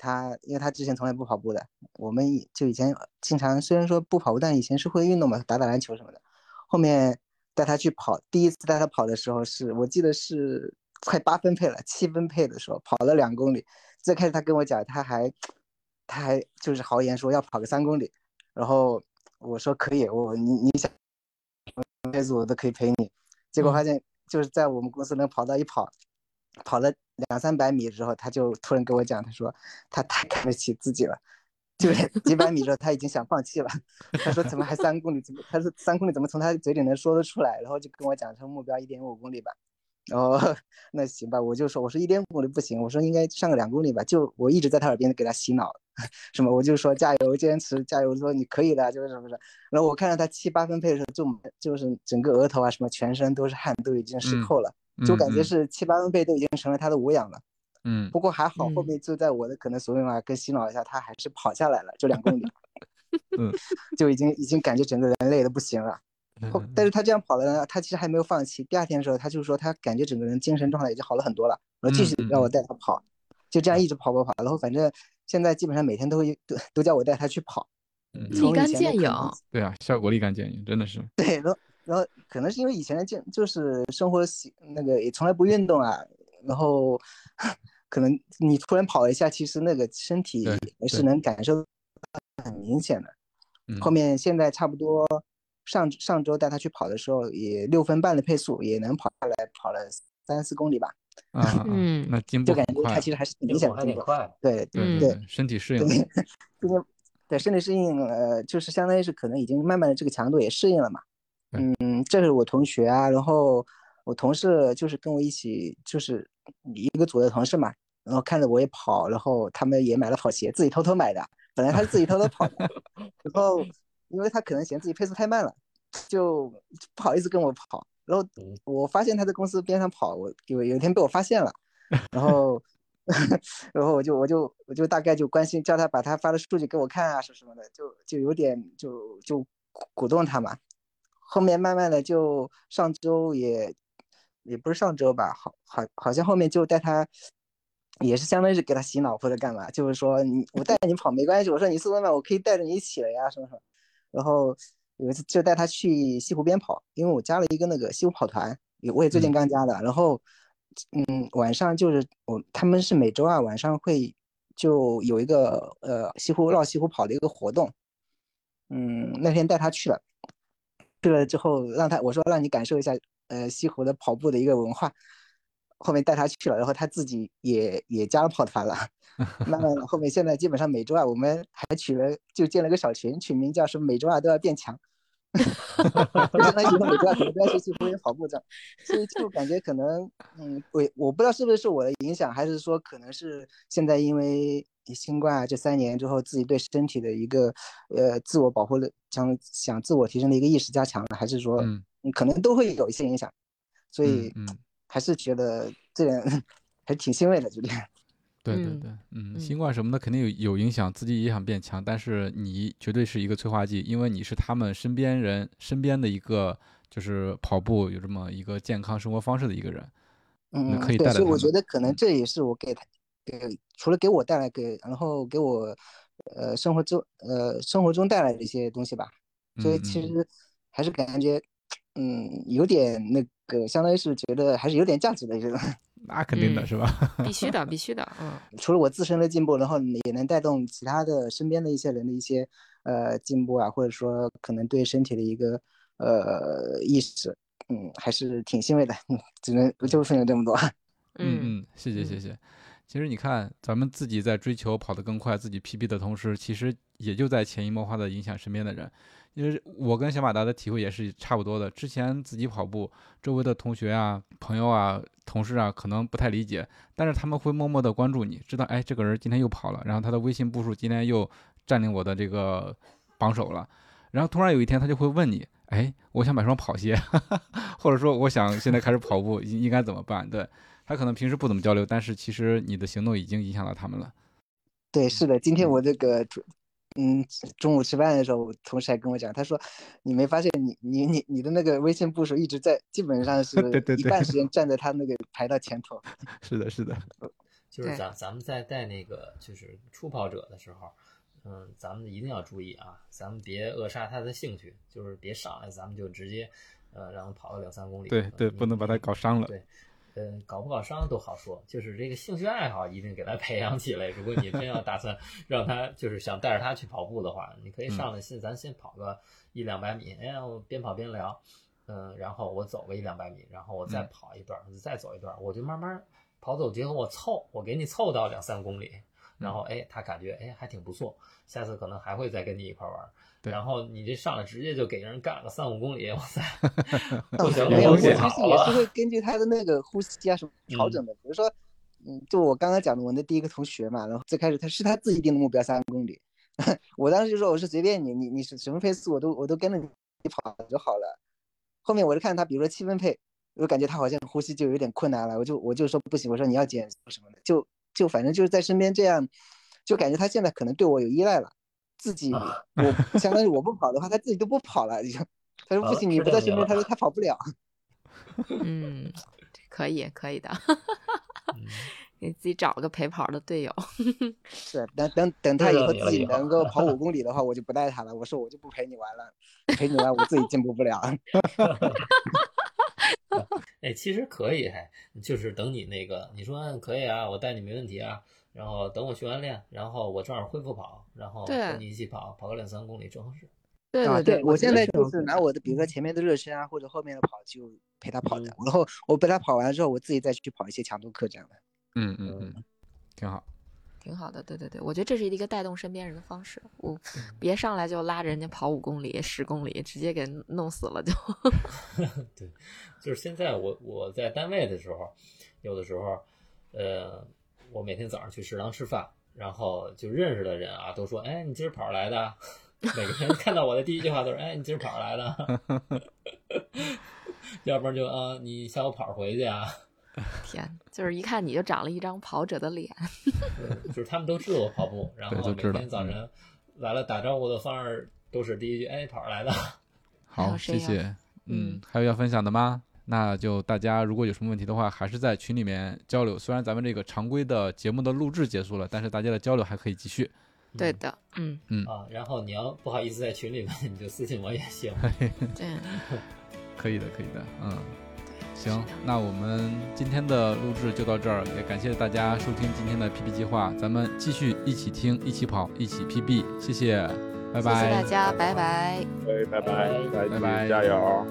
他因为他之前从来不跑步的，我们就以前经常虽然说不跑步，但以前是会运动嘛，打打篮球什么的。后面带他去跑，第一次带他跑的时候，是我记得是快八分配了，七分配的时候跑了两公里。最开始他跟我讲，他还他还就是豪言说要跑个三公里，然后我说可以，我你你想，这次我都可以陪你。结果发现就是在我们公司能跑到一跑。跑了两三百米之后，他就突然跟我讲，他说他太看得起自己了，就是 几百米之后他已经想放弃了。他说怎么还三公里？怎么他说三公里怎么从他嘴里能说得出来？然后就跟我讲，说目标一点五公里吧。然后 那行吧，我就说我说一点五公里不行，我说应该上个两公里吧。就我一直在他耳边给他洗脑，什么我就说加油，坚持，加油，说你可以的，就是什么的。然后我看到他七八分配的时候，就就是整个额头啊什么全身都是汗，都已经湿透了。就感觉是七八分配都已经成了他的无氧了，嗯，不过还好，后面就在我的可能怂恿啊跟洗脑一下，他还是跑下来了，就两公里，嗯，就已经已经感觉整个人累的不行了。后，但是他这样跑了呢，他其实还没有放弃。第二天的时候，他就说他感觉整个人精神状态已经好了很多了，然后继续让我带他跑，就这样一直跑跑跑，然后反正现在基本上每天都会都都叫我带他去跑，立竿见影。对啊，效果立竿见影，真的是。对，然后然后可能是因为以前的健就是生活习那个也从来不运动啊，然后 可能你突然跑一下，其实那个身体也是能感受很明显的。后面现在差不多上上周带他去跑的时候，也六分半的配速也能跑下来，跑了三四公里吧。啊，嗯，那进步就感觉他其实还是明显进步，对对对，身体适应，对，对身体适应，呃，就是相当于是可能已经慢慢的这个强度也适应了嘛。嗯，这是我同学啊，然后我同事就是跟我一起，就是一个组的同事嘛，然后看着我也跑，然后他们也买了跑鞋，自己偷偷买的。本来他是自己偷偷跑的，然后因为他可能嫌自己配速太慢了，就不好意思跟我跑。然后我发现他在公司边上跑，我有有一天被我发现了，然后 然后我就我就我就大概就关心叫他把他发的数据给我看啊什么什么的，就就有点就就鼓动他嘛。后面慢慢的就上周也也不是上周吧，好好好像后面就带他。也是相当于是给他洗脑或者干嘛，就是说你我带你跑没关系，我说你速度慢，我可以带着你一起了呀什么什么。然后有一次就带他去西湖边跑，因为我加了一个那个西湖跑团，我也最近刚加的。然后嗯，晚上就是我他们是每周二晚上会就有一个呃西湖绕西湖跑的一个活动，嗯，那天带他去了，去了之后让他我说让你感受一下呃西湖的跑步的一个文化。后面带他去了，然后他自己也也加了跑团了。慢慢后面现在基本上每周二我们还取了就建了个小群，取名叫什么每周二都要变强。就相当于以后每周二可能都要去去公园跑步这样。所以就感觉可能嗯，我我不知道是不是我的影响，还是说可能是现在因为新冠这三年之后自己对身体的一个呃自我保护的想想自我提升的一个意识加强了，还是说嗯可能都会有一些影响。所以嗯。还是觉得这点还挺欣慰的，就这样。对对对，嗯，新冠什么的肯定有有影响，自己也想变强，但是你绝对是一个催化剂，因为你是他们身边人身边的一个，就是跑步有这么一个健康生活方式的一个人。嗯，可以带所以我觉得可能这也是我给他给除了给我带来给，然后给我呃生活中呃生活中带来的一些东西吧。所以其实还是感觉。嗯，有点那个，相当于是觉得还是有点价值的这种。那肯定的是吧？必须的，必须的。嗯，除了我自身的进步，然后也能带动其他的身边的一些人的一些呃进步啊，或者说可能对身体的一个呃意识，嗯，还是挺欣慰的。嗯，只能就分享这么多。嗯嗯，谢谢谢谢。其实你看，咱们自己在追求跑得更快，自己 PB 的同时，其实也就在潜移默化的影响身边的人。因为我跟小马达的体会也是差不多的。之前自己跑步，周围的同学啊、朋友啊、同事啊，可能不太理解，但是他们会默默的关注你，知道，哎，这个人今天又跑了，然后他的微信步数今天又占领我的这个榜首了。然后突然有一天，他就会问你，哎，我想买双跑鞋，或者说我想现在开始跑步，应应该怎么办？对他可能平时不怎么交流，但是其实你的行动已经影响到他们了。对，是的，今天我这个。嗯，中午吃饭的时候，同事还跟我讲，他说：“你没发现你你你你的那个微信步数一直在，基本上是 一半时 间站在他那个排到前头。”是的，是的，就是咱咱们在带那个就是初跑者的时候，嗯，咱们一定要注意啊，咱们别扼杀他的兴趣，就是别上来咱们就直接呃让他跑个两三公里。对对，不能把他搞伤了。对。嗯，搞不搞伤都好说，就是这个兴趣爱好一定给他培养起来。如果你真要打算 让他，就是想带着他去跑步的话，你可以上来先，咱先跑个一两百米，哎，我边跑边聊，嗯，然后我走个一两百米，然后我再跑一段，再走一段，我就慢慢跑走，结果我凑，我给你凑到两三公里，然后哎，他感觉哎还挺不错，下次可能还会再跟你一块玩。然后你这上来直接就给人干个三五公里，哇塞！我其实也是会根据他的那个呼吸啊什么调整的。比如说，嗯，就我刚刚讲的我那第一个同学嘛，然后最开始他是他自己定的目标三公里，我当时就说我是随便你，你你是什么配速我都我都跟着你跑就好了。后面我就看他，比如说七分配，我感觉他好像呼吸就有点困难了，我就我就说不行，我说你要减什么的，就就反正就是在身边这样，就感觉他现在可能对我有依赖了。自己，我相当于我不跑的话，他自己都不跑了。他说不行，你不在身边，他说他跑不了。嗯，可以，可以的。给自己找个陪跑的队友。是，等等等他以后自己能够跑五公里的话，我就不带他了。我说我就不陪你玩了，陪你玩我自己进步不了。哎，其实可以，就是等你那个，你说可以啊，我带你没问题啊。然后等我训完练，然后我正好恢复跑，然后跟你一起跑，跑个两三公里正合适。对对对，我现在就是拿我的，比如说前面的热身啊，或者后面的跑，就陪他跑的。然后我陪他跑完之后，我自己再去跑一些强度课这样的。嗯嗯嗯，挺好，挺好的。对对对，我觉得这是一个带动身边人的方式。我别上来就拉着人家跑五公里、十公里，直接给弄死了就。对，就是现在我我在单位的时候，有的时候，呃。我每天早上去食堂吃饭，然后就认识的人啊，都说：“哎，你今儿跑来的？” 每个人看到我的第一句话都是：“哎，你今儿跑来的？” 要不然就啊，你下午跑回去啊？天，就是一看你就长了一张跑者的脸。就是他们都知道我跑步，然后每天早晨来了打招呼的方式都是第一句：“哎，跑来的。”好，谢谢。嗯，还有要分享的吗？那就大家如果有什么问题的话，还是在群里面交流。虽然咱们这个常规的节目的录制结束了，但是大家的交流还可以继续。对的，嗯嗯啊，然后你要不好意思在群里问，你就私信我也行。对，可以的，可以的，嗯，行，那我们今天的录制就到这儿，也感谢大家收听今天的 PP 计划，咱们继续一起听，一起跑，一起 PB，谢谢，拜拜，谢谢大家，拜拜，哎，拜拜，拜拜，加油。